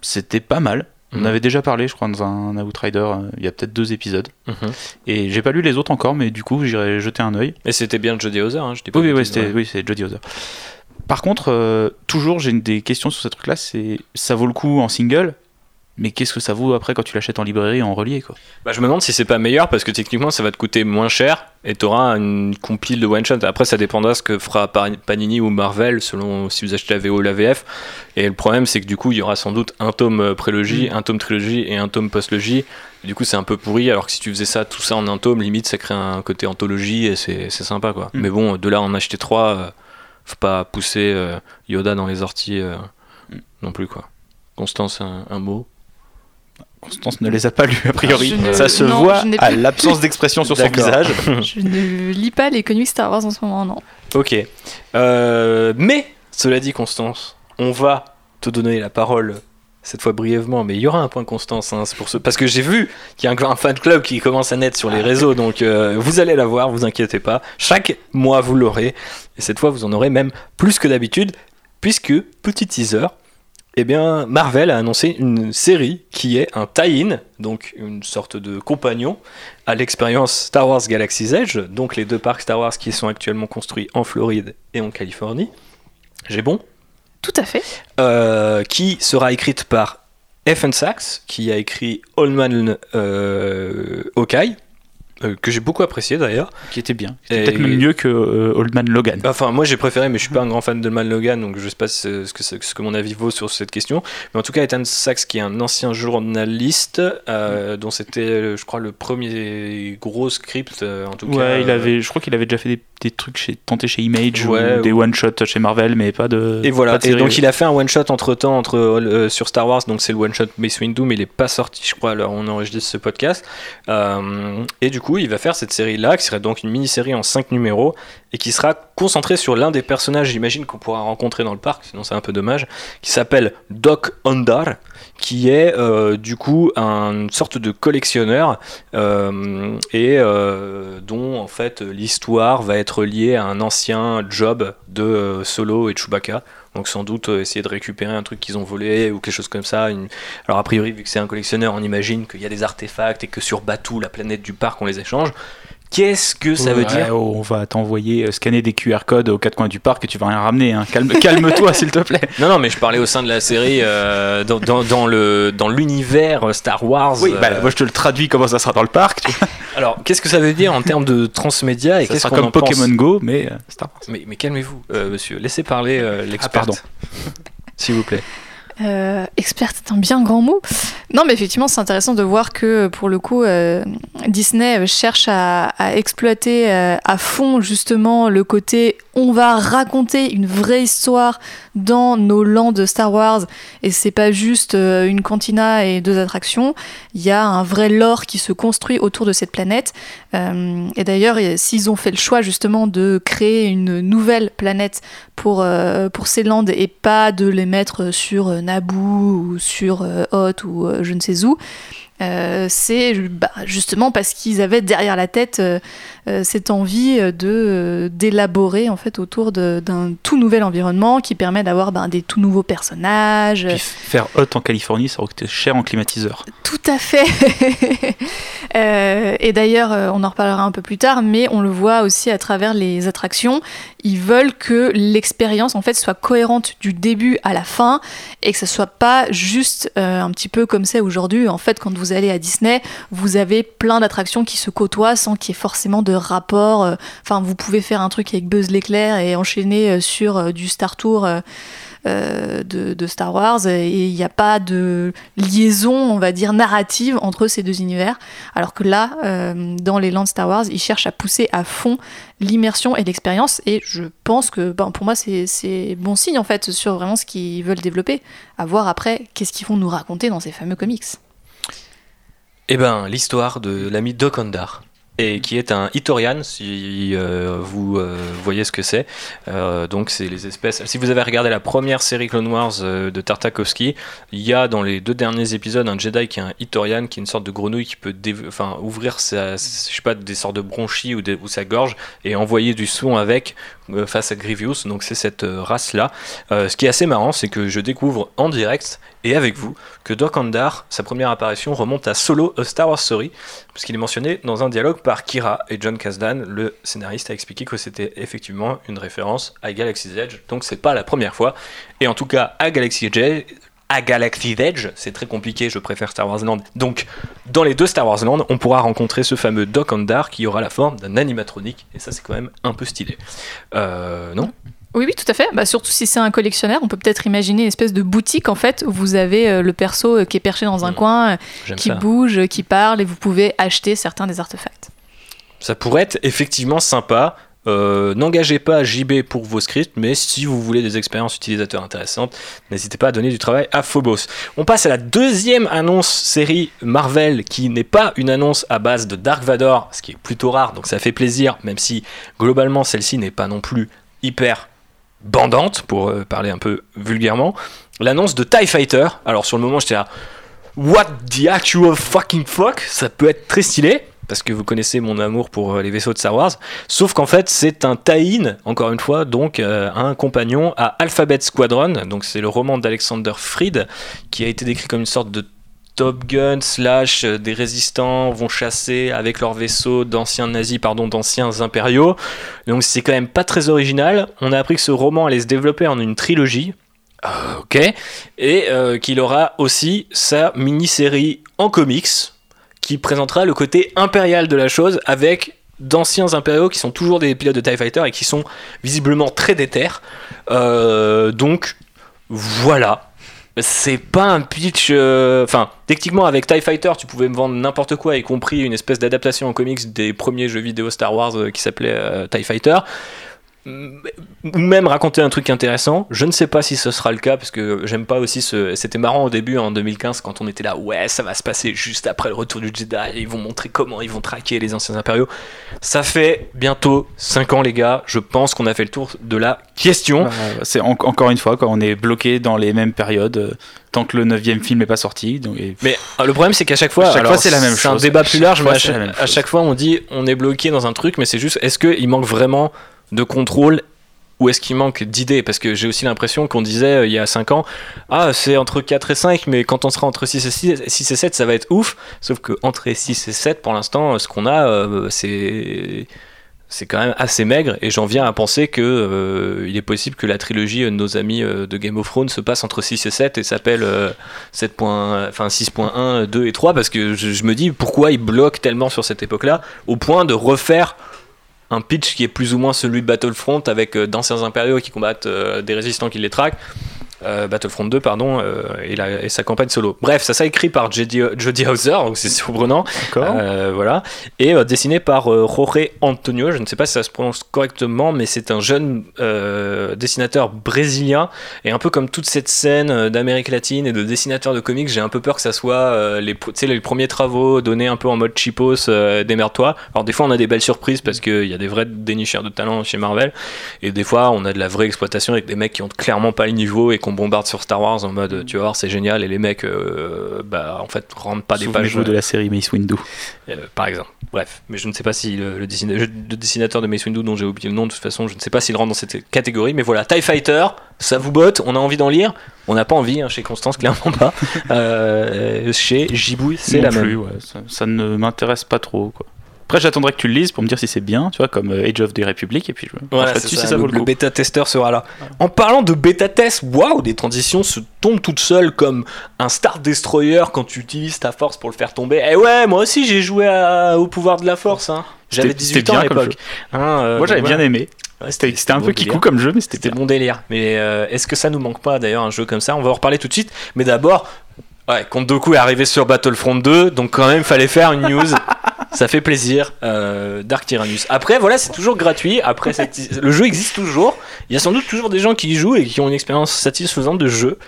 [SPEAKER 7] C'était pas mal. On
[SPEAKER 6] Mhm.
[SPEAKER 7] avait déjà parlé, je crois, dans un Outrider, euh, il y a peut-être deux épisodes.
[SPEAKER 6] Mhm.
[SPEAKER 7] Et j'ai pas lu les autres encore, mais du coup, j'irai jeter un œil.
[SPEAKER 6] Et c'était bien Jodie Ozer, hein, je dis pas
[SPEAKER 7] Oui, oui, c'était- oui, c'est Jodie Ozer. Par contre, euh, toujours, j'ai des questions sur ce truc-là. C'est, ça vaut le coup en single, mais qu'est-ce que ça vaut après quand tu l'achètes en librairie en relié, quoi
[SPEAKER 6] Bah, je me demande si c'est pas meilleur parce que techniquement ça va te coûter moins cher et t'auras une compile de one shot. Après ça dépendra ce que fera Panini ou Marvel selon si vous achetez la VO ou la VF. Et le problème c'est que du coup il y aura sans doute un tome euh, prélogie, un tome trilogie et un tome postlogie. Et Du coup c'est un peu pourri alors que si tu faisais ça tout ça en un tome limite ça crée un côté anthologie et c'est sympa quoi.
[SPEAKER 7] Mm.
[SPEAKER 6] Mais bon de là en acheter trois, euh, faut pas pousser euh, Yoda dans les orties euh,
[SPEAKER 7] Mm.
[SPEAKER 6] non plus quoi. Constance un, un mot.
[SPEAKER 7] Constance ne les a pas lus, a priori.
[SPEAKER 8] Ne-
[SPEAKER 7] Ça se
[SPEAKER 8] non,
[SPEAKER 7] voit à l'absence d'expression sur son visage.
[SPEAKER 8] Je ne lis pas les comics Star Wars en ce moment, non.
[SPEAKER 6] Ok. Euh, mais, cela dit, Constance, on va te donner la parole cette fois brièvement, mais il y aura un point Constance, hein, c'est pour ce... parce que j'ai vu qu'il y a un, un fan club qui commence à naître sur les réseaux, donc euh, vous allez la voir, vous inquiétez pas. Chaque mois vous l'aurez, et cette fois vous en aurez même plus que d'habitude, puisque petit teaser. Eh bien, Marvel a annoncé une série qui est un tie-in, donc une sorte de compagnon à l'expérience Star Wars Galaxy's Edge, donc les deux parcs Star Wars qui sont actuellement construits en Floride et en Californie. J'ai bon?
[SPEAKER 8] Tout à fait.
[SPEAKER 6] Euh, Qui sera écrite par F. Sachs, qui a écrit Old Man euh, Hawkeye, euh, que j'ai beaucoup apprécié d'ailleurs.
[SPEAKER 7] Qui était bien. C'était peut-être même mieux que euh, Old Man Logan.
[SPEAKER 6] Enfin, moi j'ai préféré, mais je suis pas un grand fan de Man Logan, donc je sais pas ce que, ce que mon avis vaut sur cette question. Mais en tout cas, Ethan Sachs, qui est un ancien journaliste, euh, dont c'était, je crois, le premier gros script, euh, en tout cas.
[SPEAKER 7] Ouais, il avait, je crois qu'il avait déjà fait des, des trucs chez, tenté chez Image
[SPEAKER 6] Ouais,
[SPEAKER 7] ou des
[SPEAKER 6] ou-
[SPEAKER 7] one shot chez Marvel, mais pas de.
[SPEAKER 6] Et voilà,
[SPEAKER 7] de
[SPEAKER 6] et donc il a fait un one shot entre temps entre, euh, sur Star Wars, donc c'est le one shot Mace Windu, mais il est pas sorti, je crois, alors on enregistre ce podcast. Euh, et du coup, il va faire cette série-là, qui serait donc une mini-série en 5 numéros, et qui sera concentrée sur l'un des personnages, j'imagine, qu'on pourra rencontrer dans le parc, sinon c'est un peu dommage, qui s'appelle Doc Ondar, qui est euh, du coup une sorte de collectionneur, euh, et euh, dont en fait l'histoire va être liée à un ancien job de Solo et Chewbacca. Donc sans doute euh, essayer de récupérer un truc qu'ils ont volé ou quelque chose comme ça. Alors a priori, vu que c'est un collectionneur, on imagine qu'il y a des artefacts et que sur Batuu, la planète du parc, on les échange. Qu'est-ce que ça veut
[SPEAKER 7] Ouais,
[SPEAKER 6] dire
[SPEAKER 7] oh, On va t'envoyer euh, scanner des QR codes aux quatre coins du parc et tu vas rien ramener. hein. Calme, calme-toi, s'il te plaît.
[SPEAKER 6] Non, non, mais je parlais au sein de la série, euh, dans, dans, dans le dans l'univers Star Wars.
[SPEAKER 7] Oui, bah,
[SPEAKER 6] euh,
[SPEAKER 7] moi je te le traduis comment ça sera dans le parc. tu vois.
[SPEAKER 6] Alors, qu'est-ce que ça veut dire en termes de transmédia et
[SPEAKER 7] Ça
[SPEAKER 6] qu'est-ce
[SPEAKER 7] sera
[SPEAKER 6] qu'on
[SPEAKER 7] comme
[SPEAKER 6] en pense
[SPEAKER 7] Pokémon Go, mais euh, Star Wars.
[SPEAKER 6] Mais, mais calmez-vous, euh, monsieur. Laissez parler euh, l'expert.
[SPEAKER 7] pardon.
[SPEAKER 6] S'il vous plaît.
[SPEAKER 8] Euh, experte est un bien grand mot. Non, mais effectivement, c'est intéressant de voir que pour le coup, euh, Disney cherche à, exploiter euh, à fond justement le côté on va raconter une vraie histoire dans nos lands de Star Wars et c'est pas juste euh, une cantina et deux attractions. Il y a un vrai lore qui se construit autour de cette planète. Et d'ailleurs, s'ils ont fait le choix justement de créer une nouvelle planète pour, pour ces landes et pas de les mettre sur Naboo ou sur euh, Hoth ou euh, je ne sais où, euh, c'est bah, justement parce qu'ils avaient derrière la tête cette envie de euh, d'élaborer en fait autour d'un tout nouvel environnement qui permet d'avoir ben, des tout nouveaux personnages.
[SPEAKER 7] Puis faire hot en Californie, ça aurait coûté cher en climatiseur.
[SPEAKER 8] Tout à fait. Euh, et d'ailleurs, euh, on en reparlera un peu plus tard, mais on le voit aussi à travers les attractions. Ils veulent que l'expérience en fait soit cohérente du début à la fin et que ce soit pas juste euh, un petit peu comme c'est aujourd'hui. En fait, quand vous allez à Disney, vous avez plein d'attractions qui se côtoient sans qu'il y ait forcément de rapport. euh, Enfin, vous pouvez faire un truc avec Buzz l'éclair et enchaîner euh, sur euh, du Star Tour. de, Star Wars et il n'y a pas de liaison, on va dire, narrative entre ces deux univers. Alors que là, dans les lands Star Wars, ils cherchent à pousser à fond l'immersion et l'expérience et je pense que ben, pour moi c'est- bon signe en fait sur vraiment ce qu'ils veulent développer. À voir après qu'est-ce qu'ils vont nous raconter dans ces fameux comics.
[SPEAKER 6] Eh ben, l'histoire de l'ami Doc Ondar. Et qui est un Itorian, si euh, vous euh, voyez ce que c'est. Euh, donc, c'est les espèces. Si vous avez regardé la première série Clone Wars de Tartakovsky, il y a dans les deux derniers épisodes un Jedi qui est un Itorian, qui est une sorte de grenouille qui peut ouvrir je sais pas, des sortes de bronchies ou, sa gorge et envoyer du son avec face à Grievous. Donc, c'est cette race-là. Ce qui est assez marrant, c'est que je découvre en direct et avec vous que Doc Ondar, sa première apparition remonte à Solo, Star Wars Story, parce qu'il est mentionné dans un dialogue par Kira et John Kasdan, le scénariste a expliqué que c'était effectivement une référence à Galaxy's Edge, donc c'est pas la première fois. Et en tout cas, à Galaxy's Edge, à Galaxy's Edge, c'est très compliqué, je préfère Star Wars Land. Donc, dans les deux Star Wars Land, on pourra rencontrer ce fameux Doc Ondar qui aura la forme d'un animatronique, et ça c'est quand même un peu stylé. Euh, non?
[SPEAKER 8] Oui, oui, tout à fait. Bah, surtout si c'est un collectionneur, on peut peut-être imaginer une espèce de boutique en fait où vous avez euh, le perso euh, qui est perché dans un
[SPEAKER 6] Mm.
[SPEAKER 8] coin, euh, qui
[SPEAKER 6] ça.
[SPEAKER 8] bouge, qui parle et vous pouvez acheter certains des artefacts.
[SPEAKER 6] Ça pourrait être effectivement sympa. Euh, N'engagez pas JB pour vos scripts, mais si vous voulez des expériences utilisateurs intéressantes, n'hésitez pas à donner du travail à Phobos. On passe à la deuxième annonce série Marvel qui n'est pas une annonce à base de Dark Vador, ce qui est plutôt rare, donc ça fait plaisir, même si globalement celle-ci n'est pas non plus hyper bandante, pour euh, parler un peu vulgairement. L'annonce de TIE Fighter. Alors sur le moment, j'étais là. What the actual fucking fuck? Ça peut être très stylé, parce que vous connaissez mon amour pour euh, les vaisseaux de Star Wars. Sauf qu'en fait, c'est un tie-in, encore une fois, donc euh, un compagnon à Alphabet Squadron. Donc c'est le roman d'Alexander Fried, qui a été décrit comme une sorte de Top Gun slash euh, des résistants vont chasser avec leurs vaisseaux d'anciens nazis, pardon, d'anciens impériaux. Donc c'est quand même pas très original. On a appris que ce roman allait se développer en une trilogie. Ok. Et qu'il aura aussi sa mini-série en comics qui présentera le côté impérial de la chose avec d'anciens impériaux qui sont toujours des pilotes de TIE Fighter et qui sont visiblement très déter. Euh, donc voilà. C'est pas un pitch. euh, Enfin, techniquement, avec TIE Fighter, tu pouvais me vendre n'importe quoi, y compris une espèce d'adaptation en comics des premiers jeux vidéo Star Wars euh, qui s'appelait TIE Fighter. Ou même raconter un truc intéressant. Je ne sais pas si ce sera le cas, parce que j'aime pas aussi ce. C'était marrant au début, en 2015, quand on était là, ouais, ça va se passer juste après le retour du Jedi, ils vont montrer comment ils vont traquer les anciens impériaux. Ça fait bientôt 5 ans, les gars. Je pense qu'on a fait le tour de la question.
[SPEAKER 7] C'est en- encore une fois, quand on est bloqué dans les mêmes périodes, euh, tant que le 9 film n'est pas sorti. Donc, et-
[SPEAKER 6] Mais euh, le problème, c'est qu'à chaque fois,
[SPEAKER 7] chaque
[SPEAKER 6] alors,
[SPEAKER 7] fois, c'est la même
[SPEAKER 6] C'est un
[SPEAKER 7] chose.
[SPEAKER 6] débat plus large,
[SPEAKER 7] fois,
[SPEAKER 6] mais à à
[SPEAKER 7] chose.
[SPEAKER 6] chaque fois, on dit on est bloqué dans un truc, mais c'est juste est-ce qu'il manque vraiment de contrôle ou est-ce qu'il manque d'idées? Parce que j'ai aussi l'impression qu'on disait euh, il y a 5 ans Ah, c'est entre 4 et 5, mais quand on sera entre 6 et, 6, 6 et 7, ça va être ouf. Sauf que entre 6 et 7, pour l'instant, ce qu'on a, euh, c'est. C'est quand même assez maigre et j'en viens à penser que euh, il est possible que la trilogie euh, de nos amis euh, de Game of Thrones se passe entre 6 et 7 et s'appelle euh, 7. enfin 6.1, 2 et 3 parce que je, je me dis pourquoi ils bloquent tellement sur cette époque-là au point de refaire un pitch qui est plus ou moins celui de Battlefront avec euh, d'anciens impériaux qui combattent euh, des résistants qui les traquent. Euh, Battlefront 2, pardon, euh, et, la- et sa campagne solo. Bref, ça s'est écrit par Jody, Hauser, donc c'est surprenant. Euh, voilà. Et dessiné par Jorge Antonio, je ne sais pas si ça se prononce correctement, mais c'est un jeune dessinateur brésilien. Et un peu comme toute cette scène d'Amérique latine et de dessinateurs de comics, j'ai un peu peur que ça soit les, les premiers travaux donnés un peu en mode cheapos, euh, démerde-toi. Alors des fois on a des belles surprises parce qu'il y a des vrais dénicheurs de talent chez Marvel. Et des fois on a de la vraie exploitation avec des mecs qui ont clairement pas le niveau et qu'on bombarde sur Star Wars en mode tu vas voir c'est génial et les mecs euh, bah en fait rendent pas des pages
[SPEAKER 7] de la série Mace Windu.
[SPEAKER 6] euh, par exemple. Bref, mais je ne sais pas si le, le dessina- le dessinateur de Mace Windu, dont j'ai oublié le nom de toute façon, je ne sais pas s'il rentre dans cette catégorie, mais voilà, TIE Fighter, ça vous botte, on a envie d'en lire, on n'a pas envie, hein, chez Constance, clairement pas. Euh, chez Jibouille, c'est la
[SPEAKER 7] plus,
[SPEAKER 6] même.
[SPEAKER 7] ouais, ça, ça ne m'intéresse pas trop. Quoi. Après, j'attendrai que tu le lises pour me dire si c'est bien, tu vois, comme euh, Age of the Republic, et puis je
[SPEAKER 6] Voilà, c'est ça,
[SPEAKER 7] si ça
[SPEAKER 6] le,
[SPEAKER 7] vaut le
[SPEAKER 6] le
[SPEAKER 7] coup.
[SPEAKER 6] bêta-testeur sera là. En parlant de bêta-test, waouh, des transitions se tombent toutes seules comme un Star Destroyer quand tu utilises ta force pour le faire tomber. Eh ouais, moi aussi j'ai joué à- au pouvoir de la force. Hein. J'avais
[SPEAKER 7] C'était-
[SPEAKER 6] 18
[SPEAKER 7] c'était
[SPEAKER 6] ans à l'époque. Hein, euh,
[SPEAKER 7] Moi, j'avais bien aimé.
[SPEAKER 6] Ouais,
[SPEAKER 7] C'était un
[SPEAKER 6] bon
[SPEAKER 7] peu kikou comme jeu, mais c'était
[SPEAKER 6] bon délire. Mais euh, est-ce que ça nous manque pas d'ailleurs un jeu comme ça? On va en reparler tout de suite. Mais d'abord, ouais, Count Doku est arrivé sur Battlefront 2, donc quand même fallait faire une news. ça fait plaisir. Euh, Dark Tyrannus. Après, voilà, c'est toujours gratuit. Après, le jeu existe toujours. Il y a sans doute toujours des gens qui y jouent et qui ont une expérience satisfaisante de jeu.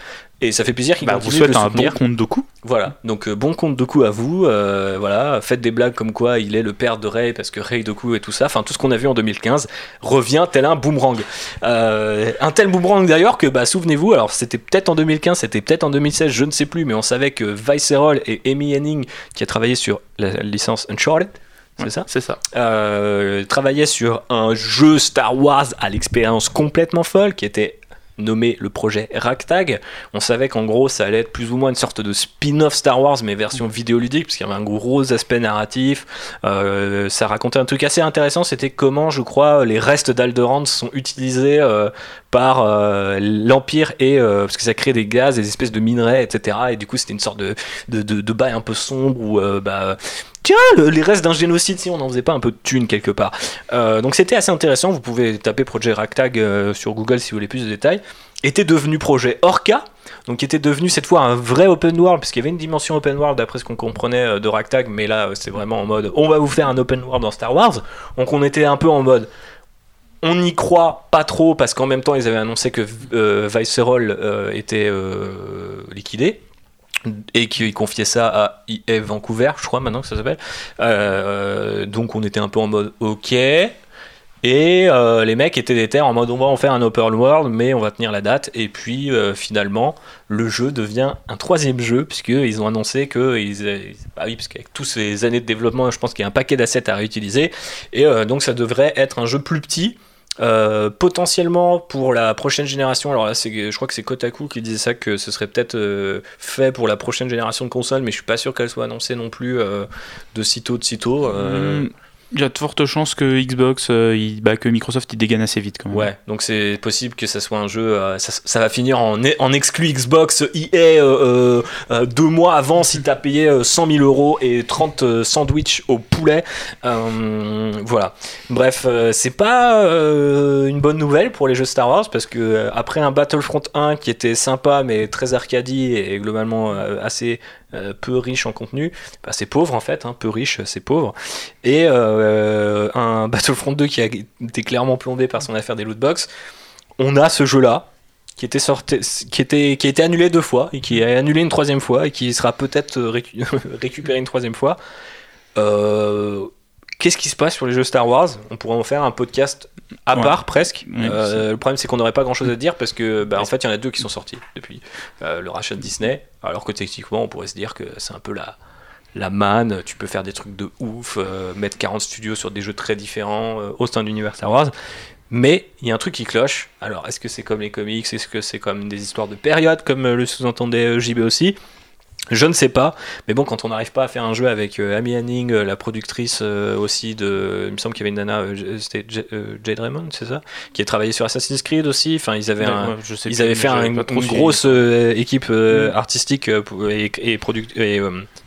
[SPEAKER 6] Et ça fait plaisir qu'ils
[SPEAKER 7] Bah, vous
[SPEAKER 6] continuent de
[SPEAKER 7] souhaite un bon compte Doku.
[SPEAKER 6] Voilà, donc euh, bon compte Doku à vous, euh, voilà, faites des blagues comme quoi il est le père de Rey parce que Rey Doku et tout ça, enfin tout ce qu'on a vu en 2015 revient tel un boomerang. Euh, un tel boomerang d'ailleurs que, bah souvenez-vous, alors c'était peut-être en 2015, c'était peut-être en 2016, je ne sais plus, mais on savait que Viceroy et Amy Henning, qui a travaillé sur la licence Uncharted, c'est
[SPEAKER 7] Ouais,
[SPEAKER 6] ça
[SPEAKER 7] C'est ça.
[SPEAKER 6] euh, travaillait sur un jeu Star Wars à l'expérience complètement folle qui était nommé le projet Ragtag. On savait qu'en gros ça allait être plus ou moins une sorte de spin-off Star Wars mais version vidéoludique parce qu'il y avait un gros aspect narratif. Euh, ça racontait un truc assez intéressant, c'était comment je crois les restes d'Alderaan sont utilisés euh, par euh, l'Empire et parce que ça crée des gaz, des espèces de minerais, etc. Et du coup c'était une sorte de, de, de, bail un peu sombre où bah, tiens, le- les restes d'un génocide, si on n'en faisait pas un peu de thunes quelque part. Euh, donc c'était assez intéressant, vous pouvez taper projet Ragtag euh, sur Google si vous voulez plus de détails. Était devenu projet Orca, donc était devenu cette fois un vrai open world, puisqu'il y avait une dimension open world d'après ce qu'on comprenait euh, de Ragtag, mais là c'est vraiment en mode on va vous faire un open world dans Star Wars. Donc on était un peu en mode on n'y croit pas trop parce qu'en même temps ils avaient annoncé que euh, était liquidé et qu'ils confiaient ça à EA Vancouver, je crois maintenant que ça s'appelle. Euh, donc on était un peu en mode ok. Et euh, les mecs étaient déter en mode on va en faire un open world, mais on va tenir la date. Et puis euh, finalement, le jeu devient un troisième jeu, puisqu'ils ont annoncé que. Ils, bah oui, parce qu'avec toutes ces années de développement, je pense qu'il y a un paquet d'assets à réutiliser. Et donc ça devrait être un jeu plus petit. Euh, potentiellement pour la prochaine génération, alors là je crois que c'est Kotaku qui disait ça que ce serait peut-être euh, fait pour la prochaine génération de consoles, mais je suis pas sûr qu'elle soit annoncée non plus euh, de sitôt de sitôt.
[SPEAKER 7] Hmm, Il y a de fortes chances que Xbox, euh, bah, que Microsoft, il dégaine assez vite quand même.
[SPEAKER 6] Ouais, donc c'est possible que ça soit un jeu. euh, ça, va finir en, exclu Xbox EA euh, euh, deux mois avant si t'as payé euh, 100 000 euros et 30 euh, sandwichs au poulet. Voilà. Bref, c'est pas une bonne nouvelle pour les jeux Star Wars parce que après un Battlefront 1 qui était sympa mais très arcadie et globalement assez euh, peu riche en contenu, bah, c'est pauvre en fait, hein, peu riche, c'est pauvre. Et euh, un Battlefront 2 qui a été clairement plombé par son affaire des lootbox. On a ce jeu-là qui était sorti, qui était, qui a été annulé deux fois et qui est annulé une troisième fois et qui sera peut-être euh, récu- récupéré une troisième fois. Qu'est-ce qui se passe sur les jeux Star Wars? On pourrait en faire un podcast à
[SPEAKER 7] Ouais.
[SPEAKER 6] part presque. Euh, le problème c'est qu'on n'aurait pas grand-chose à dire parce que bah, en fait il y en a deux qui sont sortis depuis euh, le rachat de Disney. Alors que techniquement on pourrait se dire que c'est un peu la la manne, tu peux faire des trucs de ouf, euh, mettre 40 studios sur des jeux très différents au sein de l'univers Star Wars. Mais il y a un truc qui cloche. Alors, est-ce que c'est comme les comics? Est-ce que c'est comme des histoires de période, comme le sous-entendait JB aussi je ne sais pas, mais bon, quand on n'arrive pas à faire un jeu avec euh, Amy Henning, euh, la productrice euh, aussi de. Il me semble qu'il y avait une nana, c'était Jade Raymond, c'est ça Qui a travaillé sur Assassin's Creed aussi. Enfin, ils avaient un,
[SPEAKER 7] Ouais, je sais
[SPEAKER 6] ils
[SPEAKER 7] plus,
[SPEAKER 6] avaient fait un- une, grosse équipe
[SPEAKER 7] Mm.
[SPEAKER 6] artistique et, et produc- et,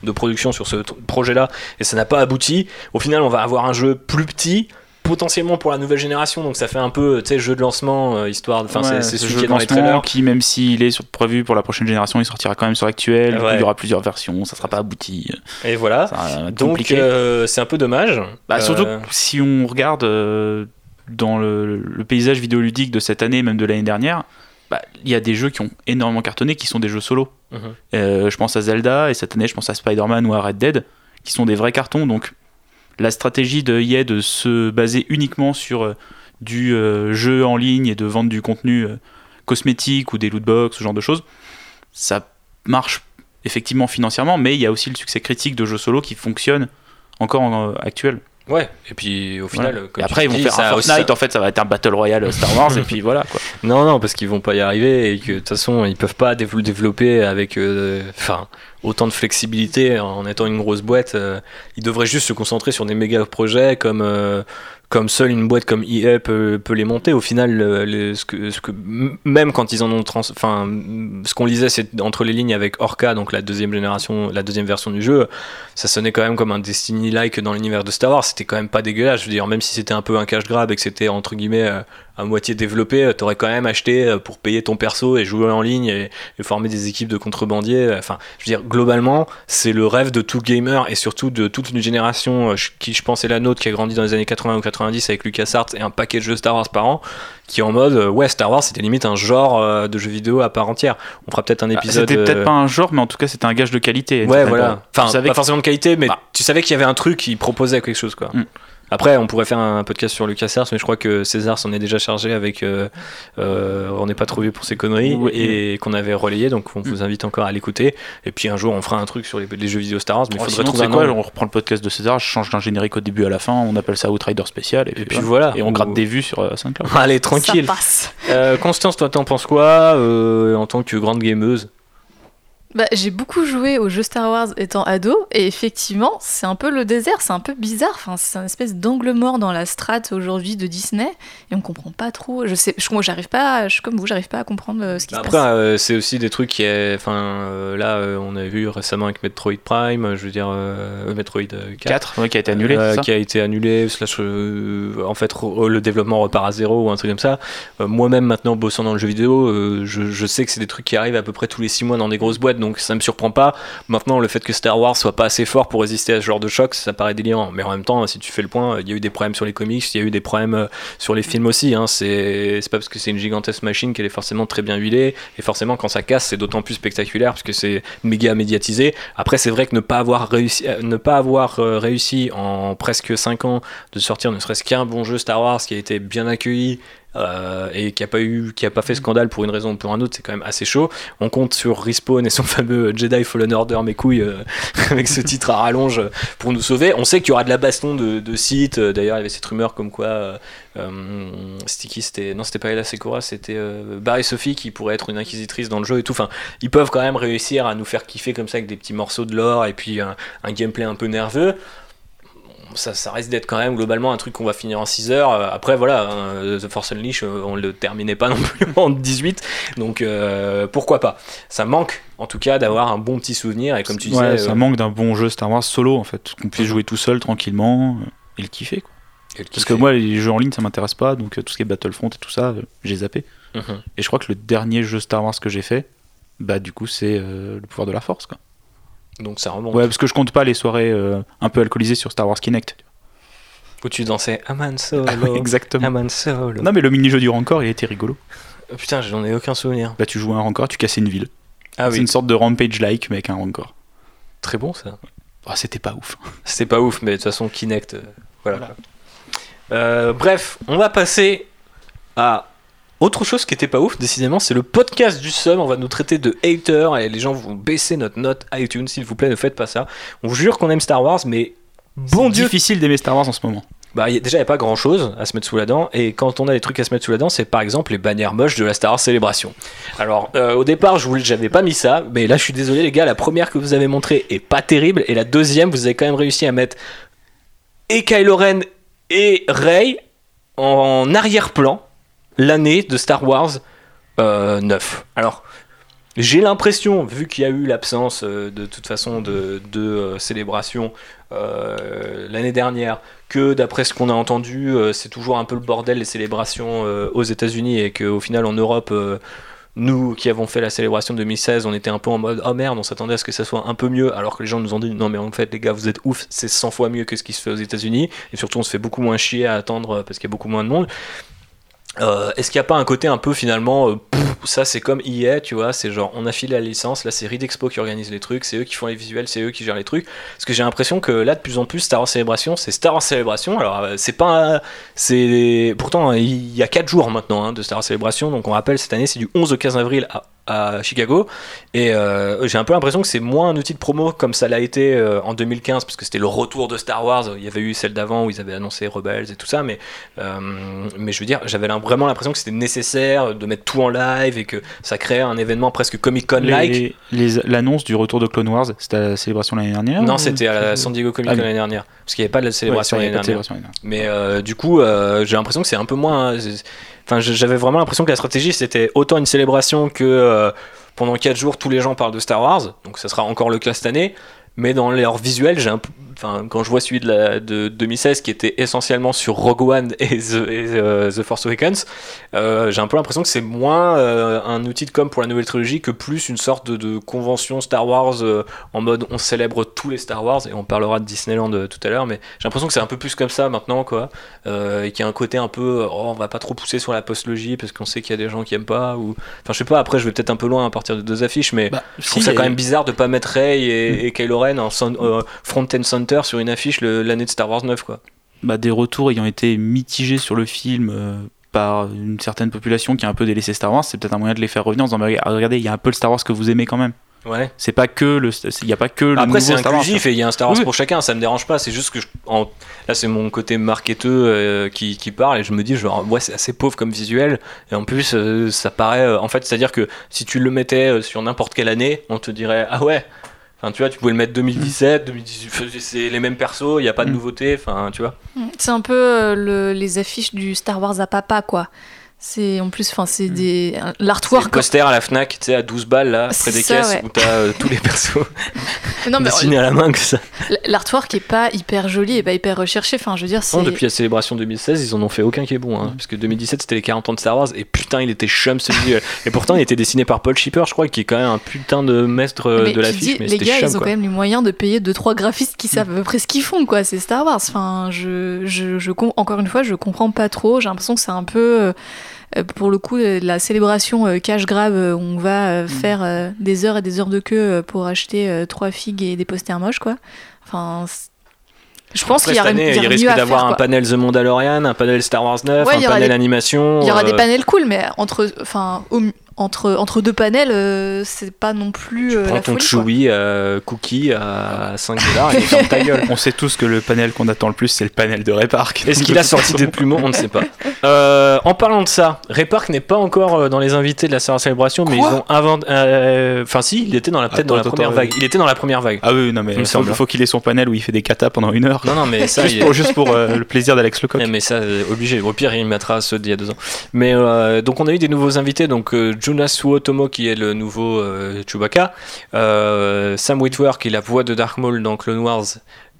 [SPEAKER 6] de production sur ce projet-là, et ça n'a pas abouti. Au final, on va avoir un jeu plus petit, potentiellement pour la nouvelle génération, donc ça fait un peu, jeu de lancement, euh, histoire. de- Enfin,
[SPEAKER 7] Ouais,
[SPEAKER 6] c'est-
[SPEAKER 7] ce jeu
[SPEAKER 6] qui est
[SPEAKER 7] de
[SPEAKER 6] dans les trailers.
[SPEAKER 7] qui, même s'il est sur- prévu pour la prochaine génération, il sortira quand même sur l'actuel.
[SPEAKER 6] Ouais.
[SPEAKER 7] Il y aura plusieurs versions, ça sera pas abouti.
[SPEAKER 6] Et voilà. Donc, euh, c'est un peu dommage.
[SPEAKER 7] Bah, Surtout
[SPEAKER 6] Euh,
[SPEAKER 7] si on regarde dans le, le paysage vidéoludique de cette année, même de l'année dernière, bah, il y a des jeux qui ont énormément cartonné qui sont des jeux solo.
[SPEAKER 6] Mhm.
[SPEAKER 7] Je pense à Zelda et cette année je pense à Spider-Man ou à Red Dead qui sont des vrais cartons. Donc la stratégie de EA de se baser uniquement sur euh, du euh, jeu en ligne et de vendre du contenu euh, cosmétique ou des lootbox, ce genre de choses, ça marche effectivement financièrement, mais il y a aussi le succès critique de jeux solo qui fonctionnent encore en actuel.
[SPEAKER 6] Ouais, et puis au final, comme
[SPEAKER 7] Et après
[SPEAKER 6] tu
[SPEAKER 7] ils vont
[SPEAKER 6] dis,
[SPEAKER 7] faire
[SPEAKER 6] ça
[SPEAKER 7] un Fortnite, en fait ça va être un Battle Royale Star Wars et puis voilà quoi.
[SPEAKER 6] Non, non, parce qu'ils vont pas y arriver et que de toute façon, ils peuvent pas dév- développer avec euh, enfin, autant de flexibilité en étant une grosse boîte. euh, ils devraient juste se concentrer sur des méga projets comme, euh, comme seule une boîte comme EA peut, peut les monter. Au final, ce que, même quand ils en ont. Enfin, ce qu'on lisait, c'est entre les lignes avec Orca, donc la deuxième génération, la deuxième version du jeu, ça sonnait quand même comme un Destiny-like dans l'univers de Star Wars. C'était quand même pas dégueulasse. Je veux dire, même si c'était un peu un cash grab et que c'était entre guillemets euh, à moitié développé, euh, t'aurais quand même acheté euh, pour payer ton perso et jouer en ligne et, et former des équipes de contrebandiers. Enfin, je veux dire, globalement, c'est le rêve de tout gamer et surtout de toute une génération euh, qui, je pense, est la nôtre, qui a grandi dans les années 80 ou 90 avec LucasArts et un paquet de jeux Star Wars par an, qui est en mode, euh, ouais, Star Wars, c'était limite un genre euh, de jeu vidéo à part entière. On fera peut-être un épisode.
[SPEAKER 7] C'était peut-être
[SPEAKER 6] euh,
[SPEAKER 7] pas un genre, mais en tout cas c'était un gage de qualité.
[SPEAKER 6] Ouais, voilà.
[SPEAKER 7] pas-
[SPEAKER 6] Enfin, pas forcément de qualité, mais
[SPEAKER 7] Bah.
[SPEAKER 6] tu savais qu'il y avait un truc qui proposait quelque chose, quoi.
[SPEAKER 7] Mm.
[SPEAKER 6] Après, on pourrait faire un podcast sur LucasArts, mais je crois que César s'en est déjà chargé avec euh, euh, On n'est pas trop vieux pour ses conneries
[SPEAKER 7] Oui.
[SPEAKER 6] et qu'on avait relayé, donc on vous invite encore à l'écouter. Et puis un jour, on fera un truc sur les, les jeux vidéo Star Wars, mais il
[SPEAKER 7] Oh,
[SPEAKER 6] faudrait
[SPEAKER 7] sinon,
[SPEAKER 6] trouver
[SPEAKER 7] c'est
[SPEAKER 6] un
[SPEAKER 7] quoi
[SPEAKER 6] nom.
[SPEAKER 7] On reprend le podcast de César, je change d'un générique au début à la fin, on appelle ça Outrider spécial et puis,
[SPEAKER 6] Et puis
[SPEAKER 7] voilà.
[SPEAKER 6] voilà.
[SPEAKER 7] Et on
[SPEAKER 6] Ou-
[SPEAKER 7] gratte des vues sur euh, SoundCloud.
[SPEAKER 6] Allez, tranquille.
[SPEAKER 8] Ça passe.
[SPEAKER 6] Euh, Constance, toi, t'en penses quoi euh, en tant que grande gameuse?
[SPEAKER 8] Bah, j'ai beaucoup joué aux jeux Star Wars étant ado, et effectivement, c'est un peu le désert, c'est un peu bizarre. Enfin, c'est une espèce d'angle mort dans la strate aujourd'hui de Disney, et on comprend pas trop. Je sais, je, moi, j'arrive pas, je suis comme vous, j'arrive pas à comprendre euh, ce qui se
[SPEAKER 6] Après,
[SPEAKER 8] passe.
[SPEAKER 6] euh, c'est aussi des trucs qui est. Enfin, euh, là, euh, on a vu récemment avec Metroid Prime, je veux dire, euh, Metroid euh, 4.
[SPEAKER 7] 4, ouais, qui a été annulé,
[SPEAKER 6] euh,
[SPEAKER 7] ça
[SPEAKER 6] qui a été annulé, slash, euh, en fait, le développement repart à zéro ou un truc comme ça. Euh, Moi-même, maintenant, bossant dans le jeu vidéo, euh, je, je sais que c'est des trucs qui arrivent à peu près tous les 6 mois dans des grosses boîtes, donc ça me surprend pas. Maintenant, le fait que Star Wars soit pas assez fort pour résister à ce genre de choc, ça paraît délirant. Mais en même temps, si tu fais le point, il y a eu des problèmes sur les comics, il y a eu des problèmes euh, sur les films aussi. Hein. C'est pas parce que c'est une gigantesque machine qu'elle est forcément très bien huilée, et forcément, quand ça casse, c'est d'autant plus spectaculaire parce que c'est méga médiatisé. Après, c'est vrai que ne pas avoir réussi, euh, ne pas avoir euh, réussi en presque 5 ans de sortir ne serait-ce qu'un bon jeu Star Wars qui a été bien accueilli euh, et qui a pas eu, qui a pas fait scandale pour une raison ou pour un autre, c'est quand même assez chaud. On compte sur Respawn et son fameux Jedi Fallen Order, mes couilles, euh, avec ce titre à rallonge pour nous sauver. On sait qu'il y aura de la baston de, de sites. Euh, D'ailleurs, il y avait cette rumeur comme quoi euh, Sticky, c'était non, c'était pas Ella Secura, c'était Barry Sophie qui pourrait être une inquisitrice dans le jeu et tout. Enfin, ils peuvent quand même réussir à nous faire kiffer comme ça avec des petits morceaux de lore et puis un gameplay un peu nerveux ça, ça risque d'être quand même globalement un truc qu'on va finir en 6 heures. Euh, Après, voilà, hein, The Force Unleashed, euh, on le terminait pas non plus en 18, donc euh, pourquoi pas. Ça manque en tout cas d'avoir un bon petit souvenir, et comme tu
[SPEAKER 7] Ouais,
[SPEAKER 6] disais,
[SPEAKER 7] ça
[SPEAKER 6] euh,
[SPEAKER 7] manque d'un bon jeu Star Wars solo en fait, qu'on puisse
[SPEAKER 6] Mhm.
[SPEAKER 7] jouer tout seul tranquillement euh, et le kiffer. Quoi.
[SPEAKER 6] le
[SPEAKER 7] Parce que moi, les jeux en ligne ça m'intéresse pas, donc euh, tout ce qui est Battlefront et tout ça, euh, j'ai zappé.
[SPEAKER 6] Mhm.
[SPEAKER 7] Et je crois que le dernier jeu Star Wars que j'ai fait, bah du coup, c'est euh, le pouvoir de la force. Quoi.
[SPEAKER 6] Donc ça remonte.
[SPEAKER 7] Ouais, parce que je compte pas les soirées euh, un peu alcoolisées sur Star Wars Kinect.
[SPEAKER 6] Où tu dansais Aman Solo.
[SPEAKER 7] Exactement.
[SPEAKER 6] Aman Solo.
[SPEAKER 7] Non, mais le mini-jeu du Rancor, il était rigolo.
[SPEAKER 6] Oh, putain, j'en ai aucun souvenir.
[SPEAKER 7] Bah, tu jouais un Rancor, tu cassais une ville.
[SPEAKER 6] Ah
[SPEAKER 7] c'est
[SPEAKER 6] oui,
[SPEAKER 7] une sorte de Rampage-like, mais avec un Rancor.
[SPEAKER 6] très bon ça.
[SPEAKER 7] Ah, c'était pas ouf.
[SPEAKER 6] C'était pas ouf, mais de toute façon, Kinect, euh, voilà. Euh, bref, on va passer à autre chose qui était pas ouf, décidément, c'est le podcast du Sum. On va nous traiter de haters et les gens vont baisser notre note iTunes, s'il vous plaît, ne faites pas ça. On vous jure qu'on aime Star Wars, mais bon Dieu,
[SPEAKER 7] difficile d'aimer Star Wars en ce moment.
[SPEAKER 6] bah, y a- déjà, il n'y a pas grand chose à se mettre sous la dent. Et quand on a des trucs à se mettre sous la dent, c'est par exemple les bannières moches de la Star Wars Célébration. Alors, euh, au départ, je voulais, j'avais pas mis ça. Mais là, je suis désolé, les gars. La première que vous avez montrée est pas terrible. Et la deuxième, vous avez quand même réussi à mettre et Kylo Ren et Rey en arrière-plan l'année de Star Wars euh, 9. Alors. J'ai l'impression, vu qu'il y a eu l'absence euh, de toute façon de, euh, célébration euh, l'année dernière, que d'après ce qu'on a entendu, euh, c'est toujours un peu le bordel les célébrations aux États-Unis et qu'au final en Europe, nous qui avons fait la célébration de 2016, on était un peu en mode oh merde, on s'attendait à ce que ça soit un peu mieux, alors que les gens nous ont dit non mais en fait les gars vous êtes ouf, c'est 100 fois mieux que ce qui se fait aux États-Unis et surtout on se fait beaucoup moins chier à attendre parce qu'il y a beaucoup moins de monde. Euh, Est-ce qu'il n'y a pas un côté un peu finalement, euh, ça c'est comme EA, tu vois, c'est genre on a filé la licence, là c'est Reed Expo qui organise les trucs, c'est eux qui font les visuels, c'est eux qui gèrent les trucs. Parce que j'ai l'impression que là de plus en plus Star Wars Célébration, c'est Star Wars Célébration. Alors euh, c'est pas, c'est pourtant il y a 4 jours maintenant hein, de Star Wars Célébration, donc on rappelle cette année c'est du 11 au 15 avril à, à Chicago et euh, j'ai un peu l'impression que c'est moins un outil de promo comme ça l'a été euh, en 2015 parce que c'était le retour de Star Wars. Il y avait eu celle d'avant où ils avaient annoncé Rebels et tout ça, mais euh, mais je veux dire, j'avais vraiment l'impression que c'était nécessaire de mettre tout en live et que ça créait un événement presque Comic Con like.
[SPEAKER 7] Les- les- L'annonce du retour de Clone Wars, c'était à la célébration l'année dernière
[SPEAKER 6] Non,
[SPEAKER 7] ou-
[SPEAKER 6] c'était à la San Diego Comic
[SPEAKER 7] Ah
[SPEAKER 6] Con
[SPEAKER 7] oui.
[SPEAKER 6] l'année dernière parce qu'il n'y avait pas de la célébration l'année dernière. Mais du coup, j'ai l'impression que c'est un peu moins. Enfin, j'avais vraiment l'impression que la stratégie c'était autant une célébration que euh, pendant 4 jours tous les gens parlent de Star Wars. Donc ça sera encore le cas cette année. Mais dans leur visuel, j'ai un peu- enfin, quand je vois celui de, la, de 2016 qui était essentiellement sur Rogue One et The, et, euh, The Force Awakens, euh, j'ai un peu l'impression que c'est moins euh, un outil de com pour la nouvelle trilogie que plus une sorte de, de convention Star Wars euh, en mode on célèbre tous les Star Wars et on parlera de Disneyland tout à l'heure, mais j'ai l'impression que c'est un peu plus comme ça maintenant quoi, et qu'il y a un côté un peu oh, on va pas trop pousser sur la postlogie parce qu'on sait qu'il y a des gens qui aiment pas ou enfin je sais pas après je vais peut-être un peu loin à partir de deux affiches mais
[SPEAKER 7] Bah,
[SPEAKER 6] je trouve
[SPEAKER 7] si,
[SPEAKER 6] ça quand même bizarre de pas mettre Rey et, et Kylo Ren en son- front and center sur une affiche l'année de Star Wars 9 quoi.
[SPEAKER 7] bah, des retours ayant été mitigés sur le film euh, par une certaine population qui a un peu délaissé Star Wars, c'est peut-être un moyen de les faire revenir en disant Mais regardez, il y a un peu le Star Wars que vous aimez quand même.
[SPEAKER 6] Ouais.
[SPEAKER 7] C'est pas que le, il y a pas que le
[SPEAKER 6] Après c'est inclusif et il y a un Star Wars
[SPEAKER 7] Oui.
[SPEAKER 6] pour chacun, ça me dérange pas, c'est juste que je- en- là c'est mon côté marketeux euh, qui, qui parle et je me dis genre ouais c'est assez pauvre comme visuel et en plus euh, ça paraît euh, en fait c'est à dire que si tu le mettais sur n'importe quelle année on te dirait ah ouais Enfin, tu vois, tu pouvais le mettre 2017, 2018, c'est les mêmes persos, il n'y a pas de
[SPEAKER 7] Mm.
[SPEAKER 6] nouveauté, enfin, tu vois.
[SPEAKER 8] C'est un peu euh, le- les affiches du Star Wars à papa, quoi. C'est en plus, enfin, c'est des
[SPEAKER 6] C'est le
[SPEAKER 8] l'artwork.
[SPEAKER 6] poster à la Fnac, tu sais, à 12 balles, là, près des
[SPEAKER 8] ça,
[SPEAKER 6] caisses,
[SPEAKER 8] ouais.
[SPEAKER 6] où t'as euh, tous les persos
[SPEAKER 8] Non, mais
[SPEAKER 6] dessinés à la main, que ça.
[SPEAKER 8] l'artwork est pas hyper joli et pas hyper recherché. Enfin, je veux dire.
[SPEAKER 6] Non, depuis la célébration 2016, ils en ont fait aucun qui est bon. Hein, parce que 2017, c'était les 40 ans de Star Wars. Et putain, il était chum ce visuel. Et pourtant, il était dessiné par Paul Shipper, je crois, qui est quand même un putain de maître
[SPEAKER 8] Mais
[SPEAKER 6] de
[SPEAKER 8] tu
[SPEAKER 6] l'affiche.
[SPEAKER 8] dis,
[SPEAKER 6] Mais
[SPEAKER 8] les gars,
[SPEAKER 6] chum,
[SPEAKER 8] ils ont
[SPEAKER 6] quoi.
[SPEAKER 8] quand même les moyens de payer 2-3 graphistes qui savent à peu près ce qu'ils font, quoi. C'est Star Wars. Enfin, je, je, je encore une fois, je comprends pas trop. J'ai l'impression que c'est un peu, euh, pour le coup, euh, la célébration euh, cash grab euh, on va euh, faire euh, des heures et des heures de queue euh, pour acheter euh, trois figues et des posters moches, quoi. Enfin, je pense qu'il y
[SPEAKER 6] année,
[SPEAKER 8] il
[SPEAKER 6] risque d'avoir un panel The Mandalorian, un panel Star Wars 9,
[SPEAKER 8] Ouais, il
[SPEAKER 6] un panel
[SPEAKER 8] des-
[SPEAKER 6] animation.
[SPEAKER 8] Il y aura des
[SPEAKER 6] euh,
[SPEAKER 8] panels cool, mais entre, enfin, au- entre, entre deux panels, euh, c'est pas non plus euh,
[SPEAKER 6] Prends
[SPEAKER 8] la
[SPEAKER 6] ton
[SPEAKER 8] folie.
[SPEAKER 6] Chewie euh, cookie à 5 dollars et ferme ta gueule.
[SPEAKER 7] On sait tous que le panel qu'on attend le plus, c'est le panel de Repark.
[SPEAKER 6] Est-ce qu'il a sorti des plumeaux On ne sait pas. Euh, en parlant de ça, Ray Park n'est pas encore euh, dans les invités de la Star Wars Celebration, mais ils ont inventé. euh, Enfin, si, il était dans la peut-être dans la
[SPEAKER 7] Attends,
[SPEAKER 6] première
[SPEAKER 7] attends,
[SPEAKER 6] vague.
[SPEAKER 7] euh,
[SPEAKER 6] Il était dans la première vague.
[SPEAKER 7] Ah oui, non, mais
[SPEAKER 6] Il
[SPEAKER 7] faut, qu'il ait son panel où il fait des katas pendant une heure.
[SPEAKER 6] Non, non, mais ça,
[SPEAKER 7] juste,
[SPEAKER 6] il-
[SPEAKER 7] pour, juste pour euh, le plaisir d'Alex Lecoq.
[SPEAKER 6] Ouais, mais ça, euh, obligé. Au pire, il mettra ceux d'il y a deux ans. Mais euh, donc, on a eu des nouveaux invités. Donc, euh, Jonas Suotomo, qui est le nouveau euh, Chewbacca. Euh, Sam Witwer, qui est la voix de Dark Maul dans Clone Wars.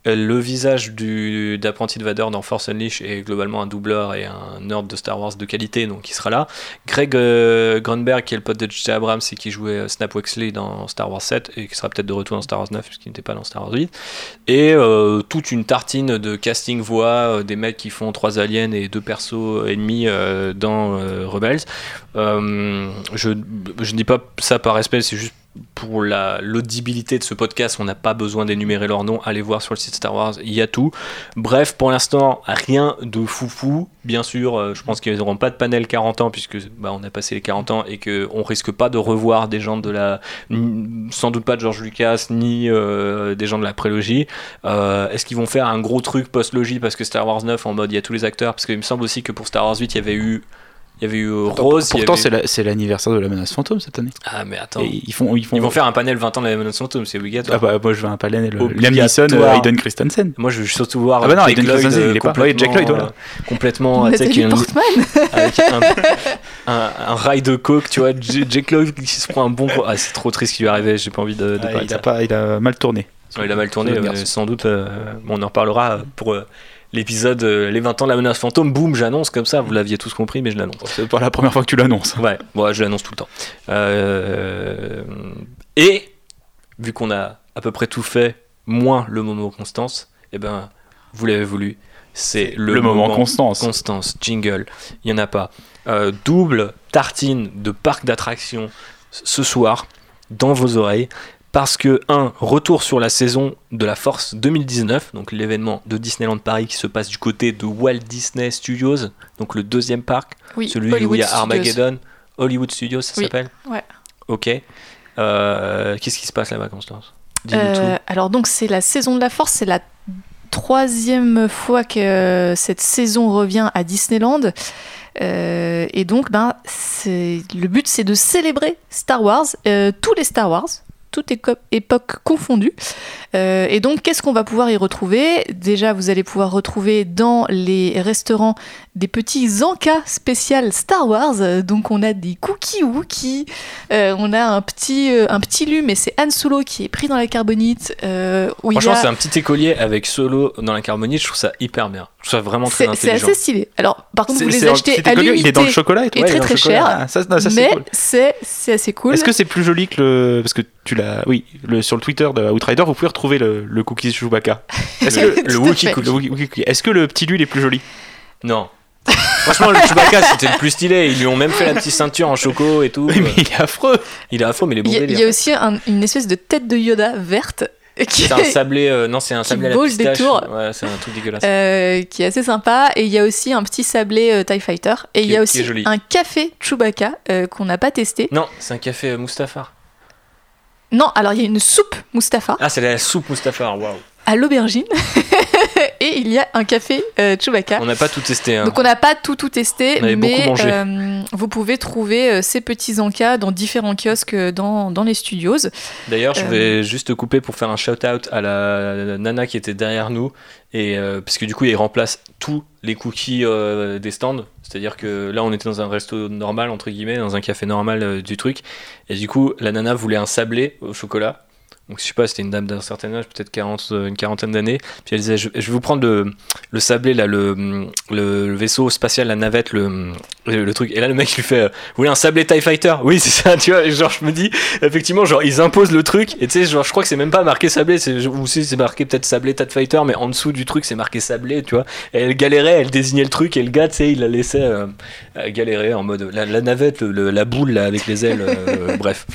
[SPEAKER 6] Le visage d'apprenti de Vader dans Force Unleashed est globalement un doubleur et un nerd de Star Wars de qualité, donc il sera là. Greg euh, Grunberg, qui est le pote de J.J. Abrams et qui jouait euh, Snap Wexley dans Star Wars 7 et qui sera peut-être de retour dans Star Wars 9 puisqu'il n'était pas dans Star Wars 8 et euh, toute une tartine de casting voix, euh, des mecs qui font trois aliens et deux persos ennemis dans Rebels. Je ne dis pas ça par respect, c'est juste pour la l'audibilité de ce podcast, on n'a pas besoin d'énumérer leurs noms. Allez voir sur le site Star Wars, il y a tout. Bref, pour l'instant, rien de foufou. Bien sûr, euh, je pense qu'ils n'auront pas de panel 40 ans puisque bah, on a passé les 40 ans et que on risque pas de revoir des gens de la, sans doute pas de George Lucas ni euh, des gens de la prélogie. Euh, Est-ce qu'ils vont faire un gros truc post-logie parce que Star Wars 9 en mode il y a tous les acteurs? Parce qu'il me semble aussi que pour Star Wars 8 il y avait eu il y avait eu euh, Rose.
[SPEAKER 7] Pourtant,
[SPEAKER 6] avait-
[SPEAKER 7] c'est la- c'est l'anniversaire de la menace fantôme cette année.
[SPEAKER 6] Ah mais attends.
[SPEAKER 7] Et ils font, ils font,
[SPEAKER 6] Ils vont faire un panel 20 ans de la menace fantôme, c'est obligatoire.
[SPEAKER 7] Ah bah, moi, je veux un panel.
[SPEAKER 6] Obligatoire.
[SPEAKER 7] Liam Neeson, euh, Hayden Christensen.
[SPEAKER 6] Moi, je veux surtout voir
[SPEAKER 7] Ah bah non, Hayden Christensen,
[SPEAKER 6] euh,
[SPEAKER 7] il est pas.
[SPEAKER 6] complètement,
[SPEAKER 7] Ouais, Jake Lloyd, voilà.
[SPEAKER 6] euh, complètement,
[SPEAKER 8] Nathalie Portman.
[SPEAKER 6] avec un, un, un rail de coke, tu vois, J- Jake Lloyd qui se prend un bon. Ah, c'est trop triste ce qui lui est arrivé, j'ai pas envie de, de
[SPEAKER 7] Ah,
[SPEAKER 6] parler de
[SPEAKER 7] il,
[SPEAKER 6] ça.
[SPEAKER 7] a pas, il a mal tourné.
[SPEAKER 6] Ouais, il a mal tourné, euh, sans doute. euh, bon, on en reparlera pour euh, l'épisode euh, Les 20 ans de la menace fantôme. Boum, j'annonce comme ça, vous l'aviez tous compris, mais je l'annonce.
[SPEAKER 7] C'est pas la première fois que tu l'annonces.
[SPEAKER 6] Ouais, je l'annonce tout le temps. Euh, et vu qu'on a à peu près tout fait, moins le moment Constance, et ben, vous l'avez voulu. C'est le,
[SPEAKER 7] Le moment Constance.
[SPEAKER 6] Constance, jingle. Il n'y en a pas. Euh, double tartine de parc d'attractions ce soir dans vos oreilles. Parce que, un, retour sur la saison de la Force 2019, donc l'événement de Disneyland Paris qui se passe du côté de Walt Disney Studios, donc le deuxième parc,
[SPEAKER 8] Oui,
[SPEAKER 6] celui où il y a
[SPEAKER 8] Studios.
[SPEAKER 6] Armageddon, Hollywood Studios, ça
[SPEAKER 8] Oui,
[SPEAKER 6] s'appelle
[SPEAKER 8] ouais.
[SPEAKER 6] Ok. Euh, Qu'est-ce qui se passe là-bas, Constance?
[SPEAKER 8] Euh, alors donc c'est la saison de la force, c'est la troisième fois que euh, cette saison revient à Disneyland. Euh, et donc ben, le but c'est de célébrer Star Wars, euh, tous les Star Wars, toutes éco- époques confondues. Euh, et donc qu'est-ce qu'on va pouvoir y retrouver? Déjà vous allez pouvoir retrouver dans les restaurants des petits encas spécial Star Wars. Donc on a des cookies Wookie, euh, on a un petit, euh, un petit lu, mais c'est Han Solo qui est pris dans la carbonite. euh, où
[SPEAKER 6] Franchement,
[SPEAKER 8] a-
[SPEAKER 6] c'est un petit écolier avec Solo dans la carbonite. Je trouve ça hyper bien. Je trouve ça vraiment très
[SPEAKER 8] c'est c'est
[SPEAKER 6] intelligent.
[SPEAKER 8] assez stylé. Alors par contre vous les achetez à l'unité
[SPEAKER 7] Il est dans le chocolat et tout.
[SPEAKER 8] et
[SPEAKER 6] Ouais,
[SPEAKER 8] très très cher.
[SPEAKER 7] Ah, ça, non, ça, c'est
[SPEAKER 8] mais
[SPEAKER 7] cool.
[SPEAKER 8] c'est c'est assez cool.
[SPEAKER 7] Est-ce que c'est plus joli que le. Parce que tu l'as. Oui, le... sur le Twitter de Outrider, vous pouvez retrouver le, le cookie Chewbacca. Est-ce que le cookie- le Est-ce que le petit lui il est plus joli?
[SPEAKER 6] Non. Franchement, le Chewbacca, c'était le plus stylé. Ils lui ont même fait la petite ceinture en choco et tout.
[SPEAKER 7] Oui, mais il est affreux.
[SPEAKER 6] Il est affreux, mais il est bon
[SPEAKER 8] il y, a- il
[SPEAKER 6] délire.
[SPEAKER 8] y a aussi un- une espèce de tête de Yoda verte qui
[SPEAKER 6] C'est un sablé. euh, non, c'est un sablé à la
[SPEAKER 8] vaut le
[SPEAKER 6] pistache.
[SPEAKER 8] détour.
[SPEAKER 6] Ouais, c'est un truc dégueulasse.
[SPEAKER 8] Euh, qui est assez sympa. Et il y a aussi un petit sablé euh, TIE Fighter. Et il
[SPEAKER 6] Qui
[SPEAKER 8] y
[SPEAKER 6] est-
[SPEAKER 8] a
[SPEAKER 6] qui est
[SPEAKER 8] aussi
[SPEAKER 6] joli.
[SPEAKER 8] un café Chewbacca euh, qu'on n'a pas testé.
[SPEAKER 6] Non, c'est un café euh, Mustafar.
[SPEAKER 8] Non, alors il y a une soupe Mustapha
[SPEAKER 6] Ah, c'est la soupe Mustafar. Waouh.
[SPEAKER 8] à l'aubergine. il y a un café euh, Chewbacca.
[SPEAKER 6] On n'a pas tout testé. hein.
[SPEAKER 8] Donc on n'a pas tout tout testé,
[SPEAKER 6] On
[SPEAKER 8] mais euh, vous pouvez trouver euh, ces petits encas dans différents kiosques dans, dans les studios.
[SPEAKER 6] D'ailleurs, je vais juste te couper pour faire un shout-out à la nana qui était derrière nous. Et, parce que du coup, il remplace tous les cookies des stands. C'est-à-dire que là, on était dans un resto normal, entre guillemets, dans un café normal du truc. Et du coup, la nana voulait un sablé au chocolat. Donc, je sais pas, c'était une dame d'un certain âge, peut-être 40, euh, une quarantaine d'années. Puis elle disait je, vais vous prendre le, le sablé, là, le, le, vaisseau spatial, la navette, le, le, truc. Et là, le mec lui fait euh, Vous voulez un sablé TIE Fighter? Oui, c'est ça, tu vois. Et genre, je me dis, effectivement, genre, ils imposent le truc. Et tu sais, genre, je crois que c'est même pas marqué sablé. Ou si c'est marqué peut-être sablé TIE Fighter, mais en dessous du truc, c'est marqué sablé, tu vois. Et elle galérait, elle désignait le truc. Et le gars, tu sais, il la laissait euh, galérer en mode la, navette, la boule, là, avec les ailes. bref.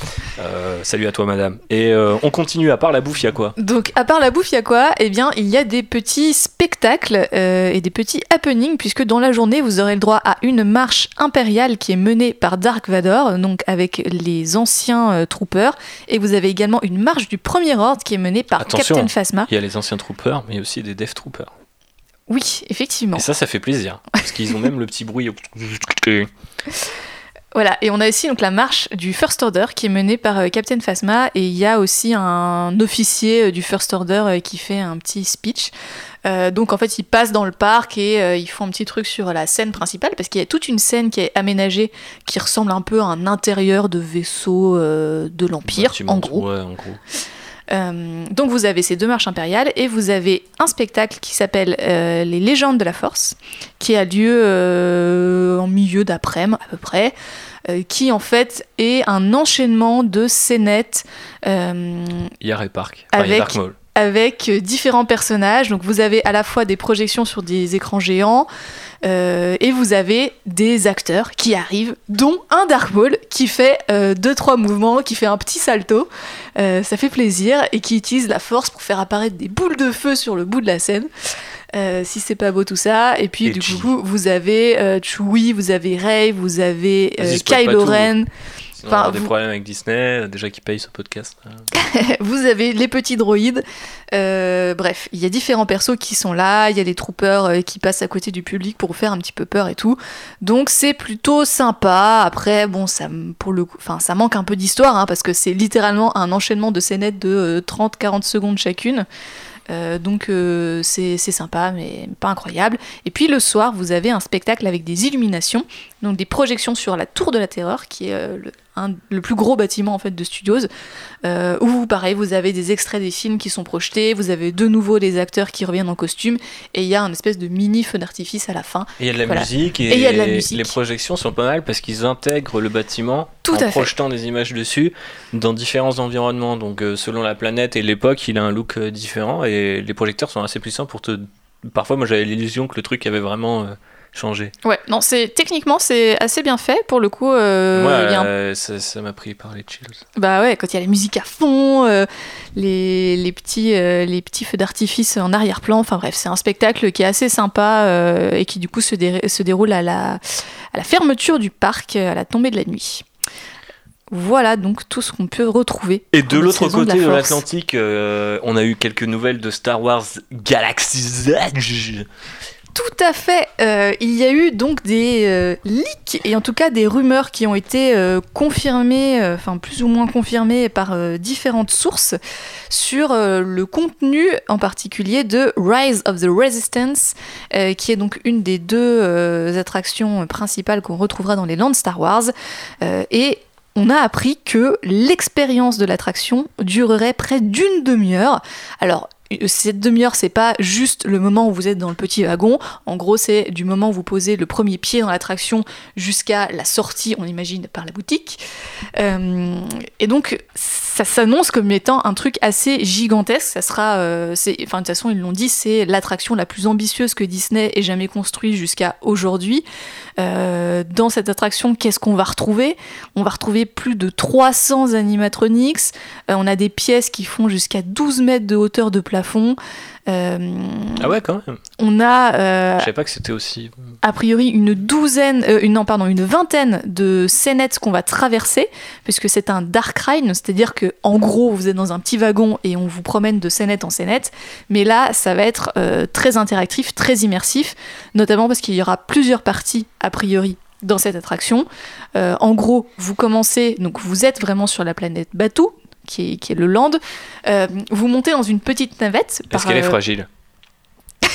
[SPEAKER 6] Salut à toi, madame. Et on continue. À part la bouffe, il y a quoi
[SPEAKER 8] Donc à part la bouffe, il y a quoi Eh bien, il y a des petits spectacles euh, et des petits happenings, puisque dans la journée, vous aurez le droit à une marche impériale qui est menée par Dark Vador, donc avec les anciens euh, troopers, et vous avez également une marche du Premier Ordre qui est menée par
[SPEAKER 6] Attention.
[SPEAKER 8] Captain Phasma.
[SPEAKER 6] Il y a les anciens troopers, mais il y a aussi des death troopers.
[SPEAKER 8] Oui, effectivement.
[SPEAKER 6] Et ça, ça fait plaisir. Parce qu'ils ont même le petit bruit.
[SPEAKER 8] Voilà, et on a aussi donc la marche du First Order qui est menée par euh, Captain Phasma et il y a aussi un officier euh, du First Order euh, qui fait un petit speech. Euh, donc en fait, ils passent dans le parc et euh, ils font un petit truc sur la scène principale parce qu'il y a toute une scène qui est aménagée qui ressemble un peu à un intérieur de vaisseau euh, de l'Empire.
[SPEAKER 6] Ouais, en gros.
[SPEAKER 8] Euh, donc vous avez ces deux marches impériales et vous avez un spectacle qui s'appelle euh, Les légendes de la force, qui a lieu euh, en milieu d'après-midi à peu près, qui en fait est un enchaînement de scénettes euh,
[SPEAKER 6] Yar et Park. Enfin,
[SPEAKER 8] Avec- différents personnages. Donc vous avez à la fois des projections sur des écrans géants euh, et vous avez des acteurs qui arrivent, dont un Dark Maul qui fait euh, deux trois mouvements, qui fait un petit salto. Euh, ça fait plaisir et qui utilise la force pour faire apparaître des boules de feu sur le bout de la scène. Euh, si c'est pas beau tout ça, et puis
[SPEAKER 6] Et
[SPEAKER 8] du coup vous avez euh, Chewie, vous avez Rey, vous avez euh,
[SPEAKER 6] pas
[SPEAKER 8] Kylo
[SPEAKER 6] tout. Sinon, on va avoir des
[SPEAKER 8] vous-
[SPEAKER 6] problèmes avec Disney, euh, déjà qui paye ce podcast.
[SPEAKER 8] vous avez les petits droïdes. Euh, bref, il y a différents persos qui sont là. Il y a les troopers euh, qui passent à côté du public pour faire un petit peu peur et tout. Donc c'est plutôt sympa. Après, bon, ça, pour le coup, enfin, ça manque un peu d'histoire hein, parce que c'est littéralement un enchaînement de scénettes de 30-40 secondes chacune. Euh, donc euh, c'est c'est sympa mais pas incroyable. Et puis le soir, vous avez un spectacle avec des illuminations, donc des projections sur la Tour de la Terreur, qui est euh, le, un- le plus gros bâtiment en fait de Studios, euh, où pareil, vous avez des extraits des films qui sont projetés, vous avez de nouveau des acteurs qui reviennent en costume, et il y a un espèce de mini feu d'artifice à la fin.
[SPEAKER 6] Et il y a de la
[SPEAKER 8] Voilà.
[SPEAKER 6] musique et,
[SPEAKER 8] Et il y a de la musique.
[SPEAKER 6] les projections sont pas mal parce qu'ils intègrent le bâtiment
[SPEAKER 8] Tout
[SPEAKER 6] en
[SPEAKER 8] fait.
[SPEAKER 6] projetant des images dessus dans différents environnements. Donc euh, selon la planète et l'époque, il a un look euh, différent et les projecteurs sont assez puissants pour te. Parfois, moi j'avais l'illusion que le truc avait vraiment euh, changé.
[SPEAKER 8] Ouais, non, c'est techniquement c'est assez bien fait pour le coup. euh,
[SPEAKER 6] Moi, euh, ça m'a pris par les chills.
[SPEAKER 8] Bah ouais, quand il y a la musique à fond, euh, les, les, petits, euh, les petits feux d'artifice en arrière-plan, enfin bref, c'est un spectacle qui est assez sympa et qui du coup se, dé- se déroule à la, à la fermeture du parc à la tombée de la nuit. Voilà donc tout ce qu'on peut retrouver.
[SPEAKER 6] Et de l'autre côté de l'Atlantique, on a eu quelques nouvelles de Star Wars Galaxy's Edge.
[SPEAKER 8] Tout à fait. Euh, il y a eu donc des euh, leaks et en tout cas des rumeurs qui ont été euh, confirmées, enfin plus ou moins confirmées par différentes sources sur le contenu en particulier de Rise of the Resistance, qui est donc une des deux attractions principales qu'on retrouvera dans les lands Star Wars. Et on a appris que l'expérience de l'attraction durerait près d'une demi-heure. Alors, cette demi-heure, c'est pas juste le moment où vous êtes dans le petit wagon. En gros, c'est du moment où vous posez le premier pied dans l'attraction jusqu'à la sortie, on imagine, par la boutique. Euh, et donc, ça s'annonce comme étant un truc assez gigantesque. Ça sera, euh, enfin, de toute façon, ils l'ont dit, c'est l'attraction la plus ambitieuse que Disney ait jamais construite jusqu'à aujourd'hui. Euh, dans cette attraction, qu'est-ce qu'on va retrouver? On va retrouver plus de 300 animatronics. On a des pièces qui font jusqu'à 12 mètres de hauteur de plafond. Euh,
[SPEAKER 6] Ah ouais, quand même.
[SPEAKER 8] on a euh,
[SPEAKER 6] Je savais pas que c'était aussi.
[SPEAKER 8] a priori une douzaine, euh, une, non, pardon, une vingtaine de scénettes qu'on va traverser, puisque c'est un dark ride, c'est-à-dire que en gros vous êtes dans un petit wagon et on vous promène de scénette en scénette, mais là ça va être très interactif, très immersif, notamment parce qu'il y aura plusieurs parties a priori dans cette attraction. Euh, en gros, vous commencez, donc vous êtes vraiment sur la planète Batuu, qui est, qui est le land. Euh, vous montez dans une petite navette.
[SPEAKER 6] Est-ce qu'elle est
[SPEAKER 8] euh,
[SPEAKER 6] fragile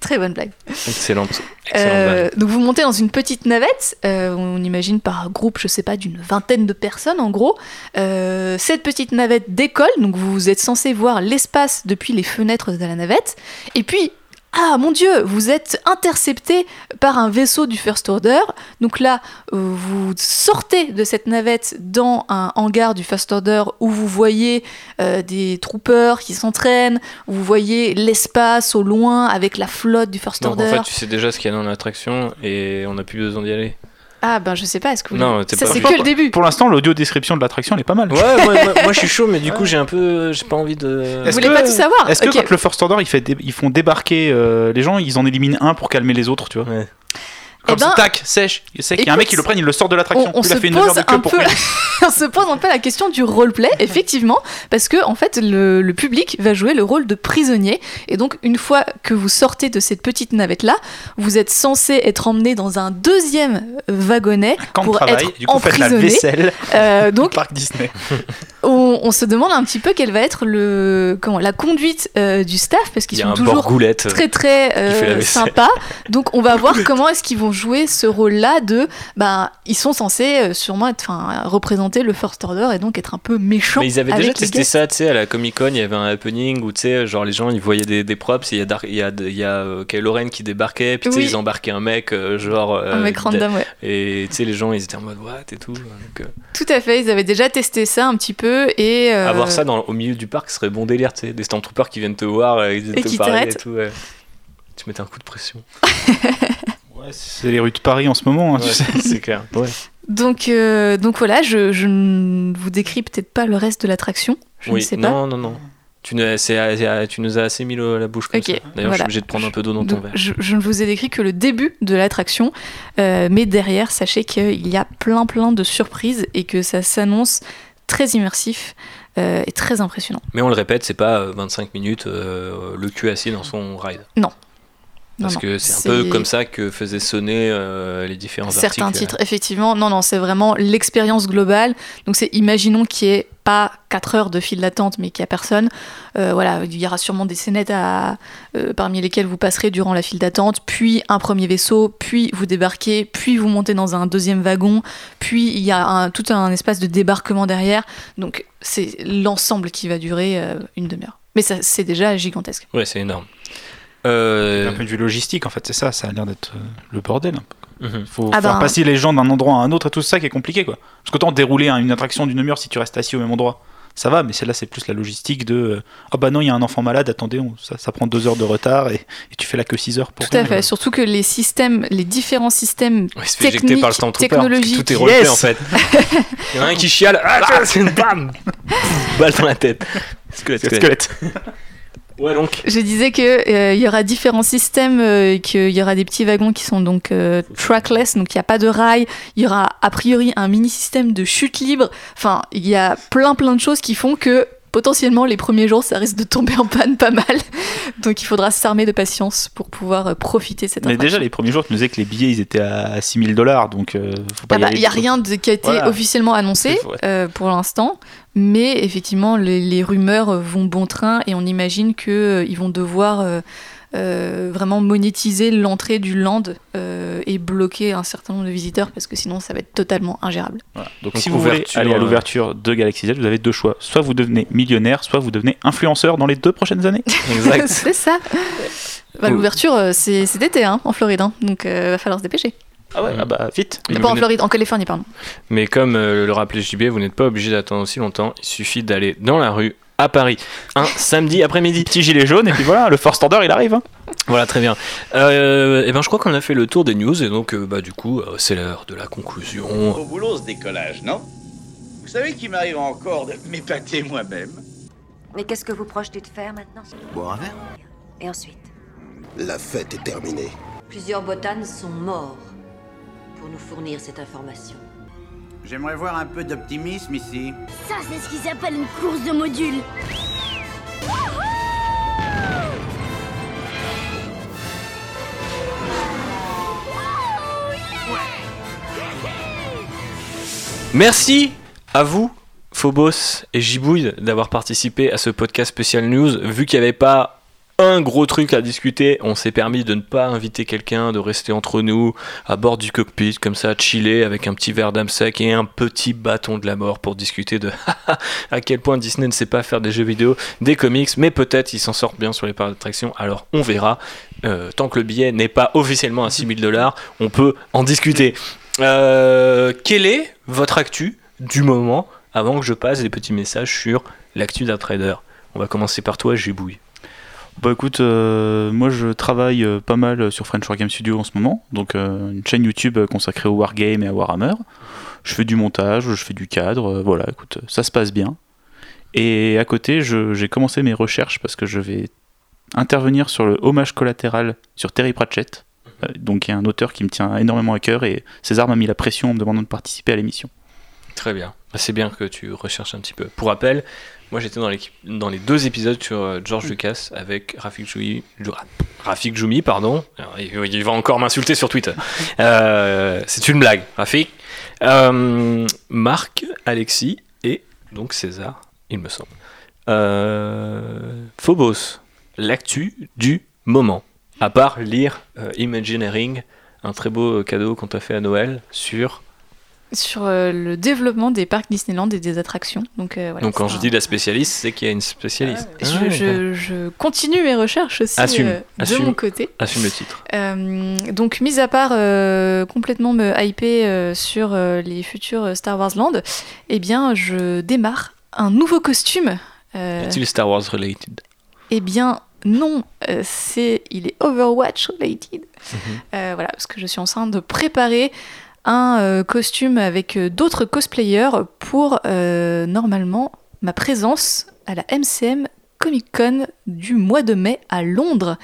[SPEAKER 8] Très bonne blague.
[SPEAKER 6] Excellente. excellente
[SPEAKER 8] Euh, donc vous montez dans une petite navette, euh, on imagine par groupe, je sais pas, d'une vingtaine de personnes en gros. Euh, cette petite navette décolle, donc vous êtes censé voir l'espace depuis les fenêtres de la navette. Et puis, ah mon dieu, vous êtes intercepté par un vaisseau du First Order. Donc là, euh, vous sortez de cette navette dans un hangar du First Order où vous voyez euh, des troopers qui s'entraînent, vous voyez l'espace au loin avec la flotte du First
[SPEAKER 6] Donc
[SPEAKER 8] Order.
[SPEAKER 6] en fait, tu sais déjà ce qu'il y a dans l'attraction et on n'a plus besoin d'y aller.
[SPEAKER 8] Ah ben je sais pas, est-ce que vous...
[SPEAKER 6] Non,
[SPEAKER 8] ça
[SPEAKER 6] pas
[SPEAKER 8] c'est que le début.
[SPEAKER 7] Pour l'instant, l'audio description de l'attraction, elle est pas mal.
[SPEAKER 6] Ouais, moi, moi- moi, je suis chaud, mais du coup j'ai un peu, j'ai pas envie de.
[SPEAKER 8] Vous
[SPEAKER 7] Est-ce
[SPEAKER 8] voulez
[SPEAKER 7] que-
[SPEAKER 8] pas tout savoir
[SPEAKER 7] Est-ce que quand le First Order, il fait dé- ils font débarquer euh, les gens, ils en éliminent un pour calmer les autres, tu vois?
[SPEAKER 6] Ouais.
[SPEAKER 7] Comme
[SPEAKER 8] Eh ben,
[SPEAKER 7] ça, tac, sèche. Il sait qu'il y a un mec qui le prenne, il le sort de l'attraction.
[SPEAKER 8] on, se
[SPEAKER 7] fait une
[SPEAKER 8] pose un peu, on se pose un peu la question du roleplay, effectivement, parce que en fait le, le public va jouer le rôle de prisonnier, et donc une fois que vous sortez de cette petite navette là, vous êtes censé être emmené dans un deuxième wagonnet
[SPEAKER 7] de
[SPEAKER 8] pour
[SPEAKER 7] travail,
[SPEAKER 8] être
[SPEAKER 7] du coup, faites la
[SPEAKER 8] emprisonné.
[SPEAKER 7] vaisselle
[SPEAKER 8] Euh, donc
[SPEAKER 7] parc Disney.
[SPEAKER 8] on, on se demande un petit peu quelle va être le comment la conduite euh, du staff, parce
[SPEAKER 6] Il
[SPEAKER 8] qu'ils sont
[SPEAKER 6] un
[SPEAKER 8] toujours très très euh,
[SPEAKER 6] vaisselle.
[SPEAKER 8] sympa. Donc on va voir comment est-ce qu'ils vont jouer ce rôle-là de ben ils sont censés euh, sûrement être enfin représenter le first order et donc être un peu méchants.
[SPEAKER 6] Mais ils avaient déjà testé ça, tu sais, à la Comic Con, il y avait un happening où, tu sais, genre les gens ils voyaient des, des props, il y a, il y a, il y a euh, Kylo Ren qui débarquait, puis tu sais,
[SPEAKER 8] Oui.
[SPEAKER 6] ils embarquaient un mec, euh, genre. euh,
[SPEAKER 8] Un mec random, ouais.
[SPEAKER 6] Et tu sais, les gens ils étaient en mode what et tout. donc,
[SPEAKER 8] Tout à fait, ils avaient déjà testé ça un petit peu et euh,
[SPEAKER 6] Avoir ça dans, au milieu du parc serait bon délire, tu sais, des Stormtroopers qui viennent te voir, ils
[SPEAKER 8] Et
[SPEAKER 6] te parler et tout. ouais. Tu mettais un coup de pression.
[SPEAKER 7] Ouais, c'est les rues de Paris en ce moment, hein, tu
[SPEAKER 6] Ouais,
[SPEAKER 7] sais.
[SPEAKER 6] c'est clair. Ouais.
[SPEAKER 8] donc euh, donc voilà, je, je ne vous décris peut-être pas le reste de l'attraction, je
[SPEAKER 6] oui,
[SPEAKER 8] ne sais pas.
[SPEAKER 6] non, non, non. Tu nous, tu nous as assez mis le- la bouche comme ça. D'ailleurs, je
[SPEAKER 8] voilà.
[SPEAKER 6] suis obligé de prendre un peu d'eau dans ton
[SPEAKER 8] Donc,
[SPEAKER 6] verre.
[SPEAKER 8] je, je ne vous ai décrit que le début de l'attraction, euh, mais derrière, sachez qu'il y a plein plein de surprises et que ça s'annonce très immersif euh, et très impressionnant.
[SPEAKER 6] Mais on le répète, c'est pas euh, 25 minutes euh, le cul assis dans son ride.
[SPEAKER 8] Non.
[SPEAKER 6] Parce
[SPEAKER 8] Non,
[SPEAKER 6] que c'est un peu comme ça que faisaient sonner euh, les différents
[SPEAKER 8] Certains
[SPEAKER 6] articles.
[SPEAKER 8] titres, effectivement. Non, non, c'est vraiment l'expérience globale. Donc, c'est imaginons qu'il n'y ait pas 4 heures de file d'attente, mais qu'il n'y a personne. Euh, voilà, il y aura sûrement des scénettes à, euh, parmi lesquelles vous passerez durant la file d'attente, puis un premier vaisseau, puis vous débarquez, puis vous montez dans un deuxième wagon, puis il y a un, tout un espace de débarquement derrière. Donc, c'est l'ensemble qui va durer euh, une demi-heure. Mais ça, c'est déjà gigantesque.
[SPEAKER 6] Ouais, c'est énorme. Euh,
[SPEAKER 7] D'un point de vue logistique, en fait, c'est ça. Ça a l'air d'être euh, le bordel. un peu.
[SPEAKER 6] mhm.
[SPEAKER 7] faut
[SPEAKER 8] Ah
[SPEAKER 7] faire
[SPEAKER 8] ben-
[SPEAKER 7] passer les gens d'un endroit à un autre et tout ça qui est compliqué, quoi. Parce qu'autant dérouler un- une attraction d'une demi-heure si tu restes assis au même endroit. Ça va, mais celle-là, c'est plus la logistique de Ah bah non, il y a un enfant malade, attendez, on- ça, ça prend deux heures de retard et, et tu fais la queue 6 heures pour
[SPEAKER 8] Tout à fait. Surtout que les systèmes, les différents systèmes
[SPEAKER 6] Ouais, il éjecter par le
[SPEAKER 8] techniques,
[SPEAKER 6] que
[SPEAKER 8] technologiques,
[SPEAKER 6] Tout est
[SPEAKER 7] Yes
[SPEAKER 6] en fait. Il y en a un qui chiale. Ah, c'est une bam Balle dans la tête. Squelette, squelette.
[SPEAKER 7] squelette.
[SPEAKER 6] Ouais, donc.
[SPEAKER 8] Je disais que euh, il y aura différents systèmes, euh, qu'il y aura des petits wagons qui sont donc euh, trackless, donc il n'y a pas de rail. Il y aura a priori un mini système de chute libre. Enfin, il y a plein plein de choses qui font que potentiellement les premiers jours ça risque de tomber en panne pas mal. Donc il faudra s'armer de patience pour pouvoir euh, profiter de cette
[SPEAKER 7] Mais déjà, les premiers jours, tu nous disais que les billets, ils étaient à 6000 dollars, donc euh, faut pas
[SPEAKER 8] Ah bah, Il n'y a rien de, qui a été
[SPEAKER 7] Voilà.
[SPEAKER 8] officiellement annoncé euh, pour l'instant, mais effectivement, les, les rumeurs vont bon train et on imagine qu'ils vont devoir euh, vraiment monétiser l'entrée du land euh, et bloquer un certain nombre de visiteurs parce que sinon ça va être totalement ingérable.
[SPEAKER 7] Voilà. Donc,
[SPEAKER 6] Donc,
[SPEAKER 7] si vous voulez aller à
[SPEAKER 6] euh,
[SPEAKER 7] l'ouverture de Galaxy Z, vous avez deux choix. Soit vous devenez millionnaire, soit vous devenez influenceur dans les deux prochaines années.
[SPEAKER 6] Exact.
[SPEAKER 8] c'est ça. Bah. L'ouverture, c'est cet été hein, en Floride, hein, donc il va falloir se dépêcher.
[SPEAKER 7] Ah ouais, ah bah vite.
[SPEAKER 6] Mais
[SPEAKER 8] pas en Floride, en Californie, pardon.
[SPEAKER 6] Mais comme euh, le rappelait JB, vous n'êtes pas obligé d'attendre aussi longtemps. Il suffit d'aller dans la rue à Paris un samedi après-midi.
[SPEAKER 7] Petit gilet jaune, et puis voilà, le first order, il arrive. hein.
[SPEAKER 6] Voilà, très bien. Euh, et ben, je crois qu'on a fait le tour des news et donc, euh, bah, du coup, euh, c'est l'heure de la conclusion.
[SPEAKER 9] Au boulot ce décollage, non? Vous savez qu'il m'arrive encore de m'épater moi-même
[SPEAKER 10] Mais qu'est-ce que vous projetez de faire maintenant?
[SPEAKER 3] Boire un verre
[SPEAKER 10] Et ensuite?
[SPEAKER 3] La fête est terminée.
[SPEAKER 10] Plusieurs botanes sont morts pour nous fournir cette information.
[SPEAKER 9] J'aimerais voir un peu d'optimisme ici.
[SPEAKER 11] Ça, c'est ce qui s'appelle une course de modules.
[SPEAKER 6] Merci à vous, Phobos et Gibouille, d'avoir participé à ce podcast spécial news. Vu qu'il n'y avait pas un gros truc à discuter, on s'est permis de ne pas inviter quelqu'un, de rester entre nous, à bord du cockpit, comme ça, chiller avec un petit verre d'âme sec et un petit bâton de la mort pour discuter de à quel point Disney ne sait pas faire des jeux vidéo, des comics, mais peut-être ils s'en sortent bien sur les parcs d'attraction. Alors on verra. Euh, tant que le billet n'est pas officiellement à 6000 dollars, on peut en discuter. Euh, quelle est votre actu du moment avant que je passe des petits messages sur l'actu d'un trader? On va commencer par toi, Gibouille.
[SPEAKER 7] Bah écoute, euh, moi je travaille euh, pas mal sur French Wargame Studio en ce moment, donc euh, une chaîne YouTube euh, consacrée au Wargame et à Warhammer. Je fais du montage, je fais du cadre, euh, voilà, écoute, euh, ça se passe bien. Et à côté, j'ai commencé mes recherches parce que je vais intervenir sur le hommage collatéral sur Terry Pratchett. Euh, donc, il y un auteur qui me tient énormément à cœur et César m'a mis la pression en me demandant de participer à l'émission.
[SPEAKER 6] Très bien. Bah, C'est bien que tu recherches un petit peu. Pour rappel, moi j'étais dans, les deux épisodes sur euh, George Lucas avec Rafik Joumi, Jo- Rafik Joumi, pardon. Alors, il, va encore m'insulter sur Twitter. Euh, C'est une blague, Rafik. Euh, Marc, Alexis et donc César, il me semble. Euh, Phobos, l'actu du moment. À part lire Imagineering, un très beau cadeau qu'on t'a fait à Noël sur
[SPEAKER 8] Sur euh, le développement des parcs Disneyland et des attractions. Donc, euh, voilà,
[SPEAKER 6] Donc quand je
[SPEAKER 8] un-
[SPEAKER 6] dis la spécialiste, c'est qu'il y a une spécialiste.
[SPEAKER 8] Je,
[SPEAKER 6] Ah,
[SPEAKER 8] je- je continue mes recherches aussi
[SPEAKER 6] Assume,
[SPEAKER 8] euh, de
[SPEAKER 6] assume.
[SPEAKER 8] mon côté.
[SPEAKER 6] Assume le titre.
[SPEAKER 8] Donc, mis à part complètement me hyper sur les futurs Star Wars Land, eh bien, je démarre un nouveau costume.
[SPEAKER 6] Est-il Star Wars related?
[SPEAKER 8] eh bien, non, euh, c'est il est Overwatch related.
[SPEAKER 6] Mhm.
[SPEAKER 8] Euh, voilà, parce que je suis en train de préparer un euh, costume avec euh, d'autres cosplayers pour euh, normalement ma présence à la MCM Comic Con du mois de mai à Londres.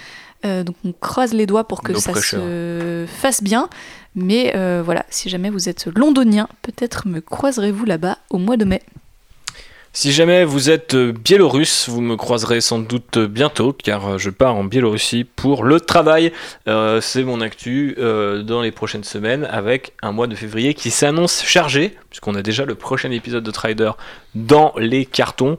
[SPEAKER 8] Euh, donc on croise les doigts pour que
[SPEAKER 6] No
[SPEAKER 8] ça
[SPEAKER 6] pressure.
[SPEAKER 8] se fasse bien. Mais euh, voilà, si jamais vous êtes londonien, peut-être me croiserez-vous là-bas au mois de mai.
[SPEAKER 6] Si jamais vous êtes euh, biélorusse, vous me croiserez sans doute euh, bientôt, car euh, je pars en Biélorussie pour le travail. C'est mon actu dans les prochaines semaines, avec un mois de février qui s'annonce chargé, puisqu'on a déjà le prochain épisode de Trider dans les cartons.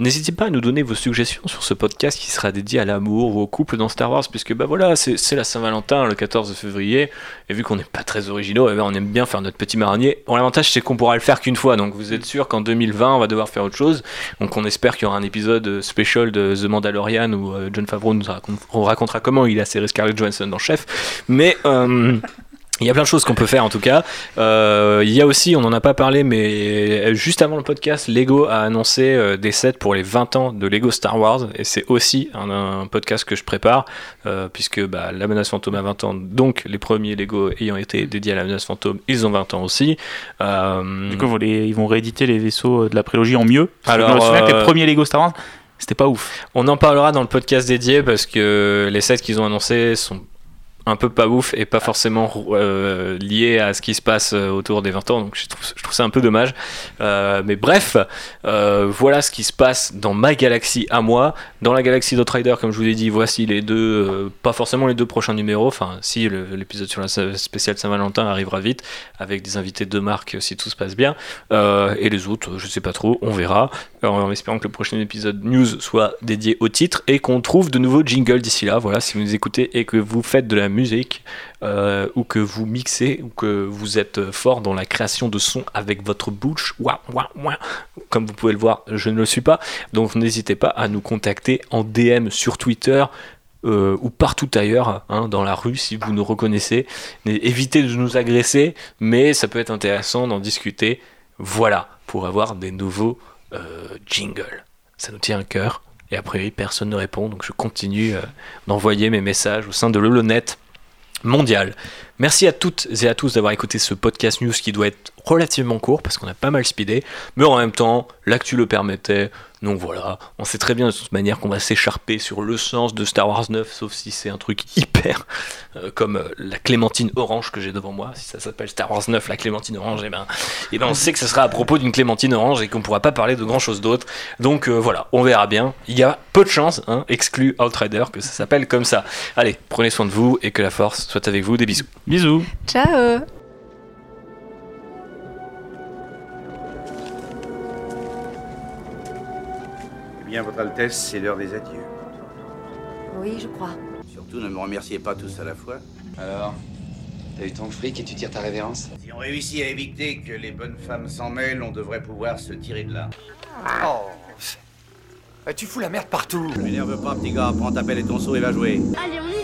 [SPEAKER 6] N'hésitez pas à nous donner vos suggestions sur ce podcast qui sera dédié à l'amour ou au couple dans Star Wars, puisque bah voilà, c'est la Saint-Valentin le 14 février, et vu qu'on n'est pas très originaux, eh ben, on aime bien faire notre petit marinier. Bon, l'avantage c'est qu'on pourra le faire qu'une fois, donc vous êtes sûr qu'en 2020 on va devoir faire autre chose. Donc on espère qu'il y aura un épisode euh, spécial de The Mandalorian où euh, John Favreau nous raconte- on racontera comment il a serré Scarlett Johansson dans Chef. Mais euh, il y a plein de choses qu'on peut faire en tout cas. Euh, il y a aussi, on n'en a pas parlé, mais juste avant le podcast, Lego a annoncé euh, des sets pour les 20 ans de Lego Star Wars. Et c'est aussi un, un podcast que je prépare, euh, puisque bah, la menace fantôme a 20 ans. Donc les premiers Lego ayant été dédiés à la menace fantôme, ils ont 20 ans aussi. Euh,
[SPEAKER 7] Du coup, ils vont rééditer les vaisseaux de la prélogie en mieux.
[SPEAKER 6] Alors,
[SPEAKER 7] Alors, je me souviens que les premiers Lego Star Wars, c'était pas ouf.
[SPEAKER 6] On en parlera dans le podcast dédié parce que les sets qu'ils ont annoncés sont un peu pas ouf et pas forcément euh, liés à ce qui se passe euh, autour des 20 ans donc je trouve, je trouve ça un peu dommage. Euh, mais bref voilà ce qui se passe dans ma galaxie à moi. Dans la galaxie d'Outrider comme je vous l'ai dit voici les deux pas forcément les deux prochains numéros. Enfin si l'épisode sur la spéciale Saint-Valentin arrivera vite avec des invités de marque si tout se passe bien. Et les autres je sais pas trop on verra. En espérant que le prochain épisode news soit dédié au titre et qu'on trouve de nouveaux jingles d'ici là. Voilà, si vous nous écoutez et que vous faites de la musique euh, ou que vous mixez ou que vous êtes fort dans la création de sons avec votre bouche, ouah, ouah, ouah, comme vous pouvez le voir, je ne le suis pas. Donc n'hésitez pas à nous contacter en DM sur Twitter. euh, ou partout ailleurs, hein, dans la rue, si vous nous reconnaissez. Évitez de nous agresser, mais ça peut être intéressant d'en discuter. Voilà, pour avoir des nouveaux euh, jingles. Ça nous tient à cœur. Et a priori, personne ne répond, donc je continue d'envoyer mes messages au sein de l'Holonet mondial. Merci à toutes et à tous d'avoir écouté ce podcast news qui doit être relativement court parce qu'on a pas mal speedé, mais en même temps, l'actu le permettait. Donc voilà, on sait très bien de toute manière qu'on va s'écharper sur le sens de Star Wars 9, sauf si c'est un truc hyper euh, comme euh, la clémentine orange que j'ai devant moi. Si ça s'appelle Star Wars 9, la clémentine orange, et ben, et ben on sait que ce sera à propos d'une clémentine orange et qu'on pourra pas parler de grand chose d'autre. Donc euh, voilà, on verra bien. Il y a peu de chance, hein, exclu Outrider, que ça s'appelle comme ça. Allez, prenez soin de vous et que la force soit avec vous. Des bisous.
[SPEAKER 7] Bisous.
[SPEAKER 8] Ciao
[SPEAKER 9] bien, Votre Altesse, c'est l'heure des adieux.
[SPEAKER 10] Oui, je crois.
[SPEAKER 9] Surtout, ne me remerciez pas tous à la fois.
[SPEAKER 12] Alors T'as eu ton fric et tu tires ta révérence?
[SPEAKER 9] Si on réussit à éviter que les bonnes femmes s'en mêlent, on devrait pouvoir se tirer de là.
[SPEAKER 1] Oh. Tu fous la merde partout.
[SPEAKER 9] Ne m'énerve pas, petit gars. Prends ta pelle et ton seau et va jouer.
[SPEAKER 11] Allez, on y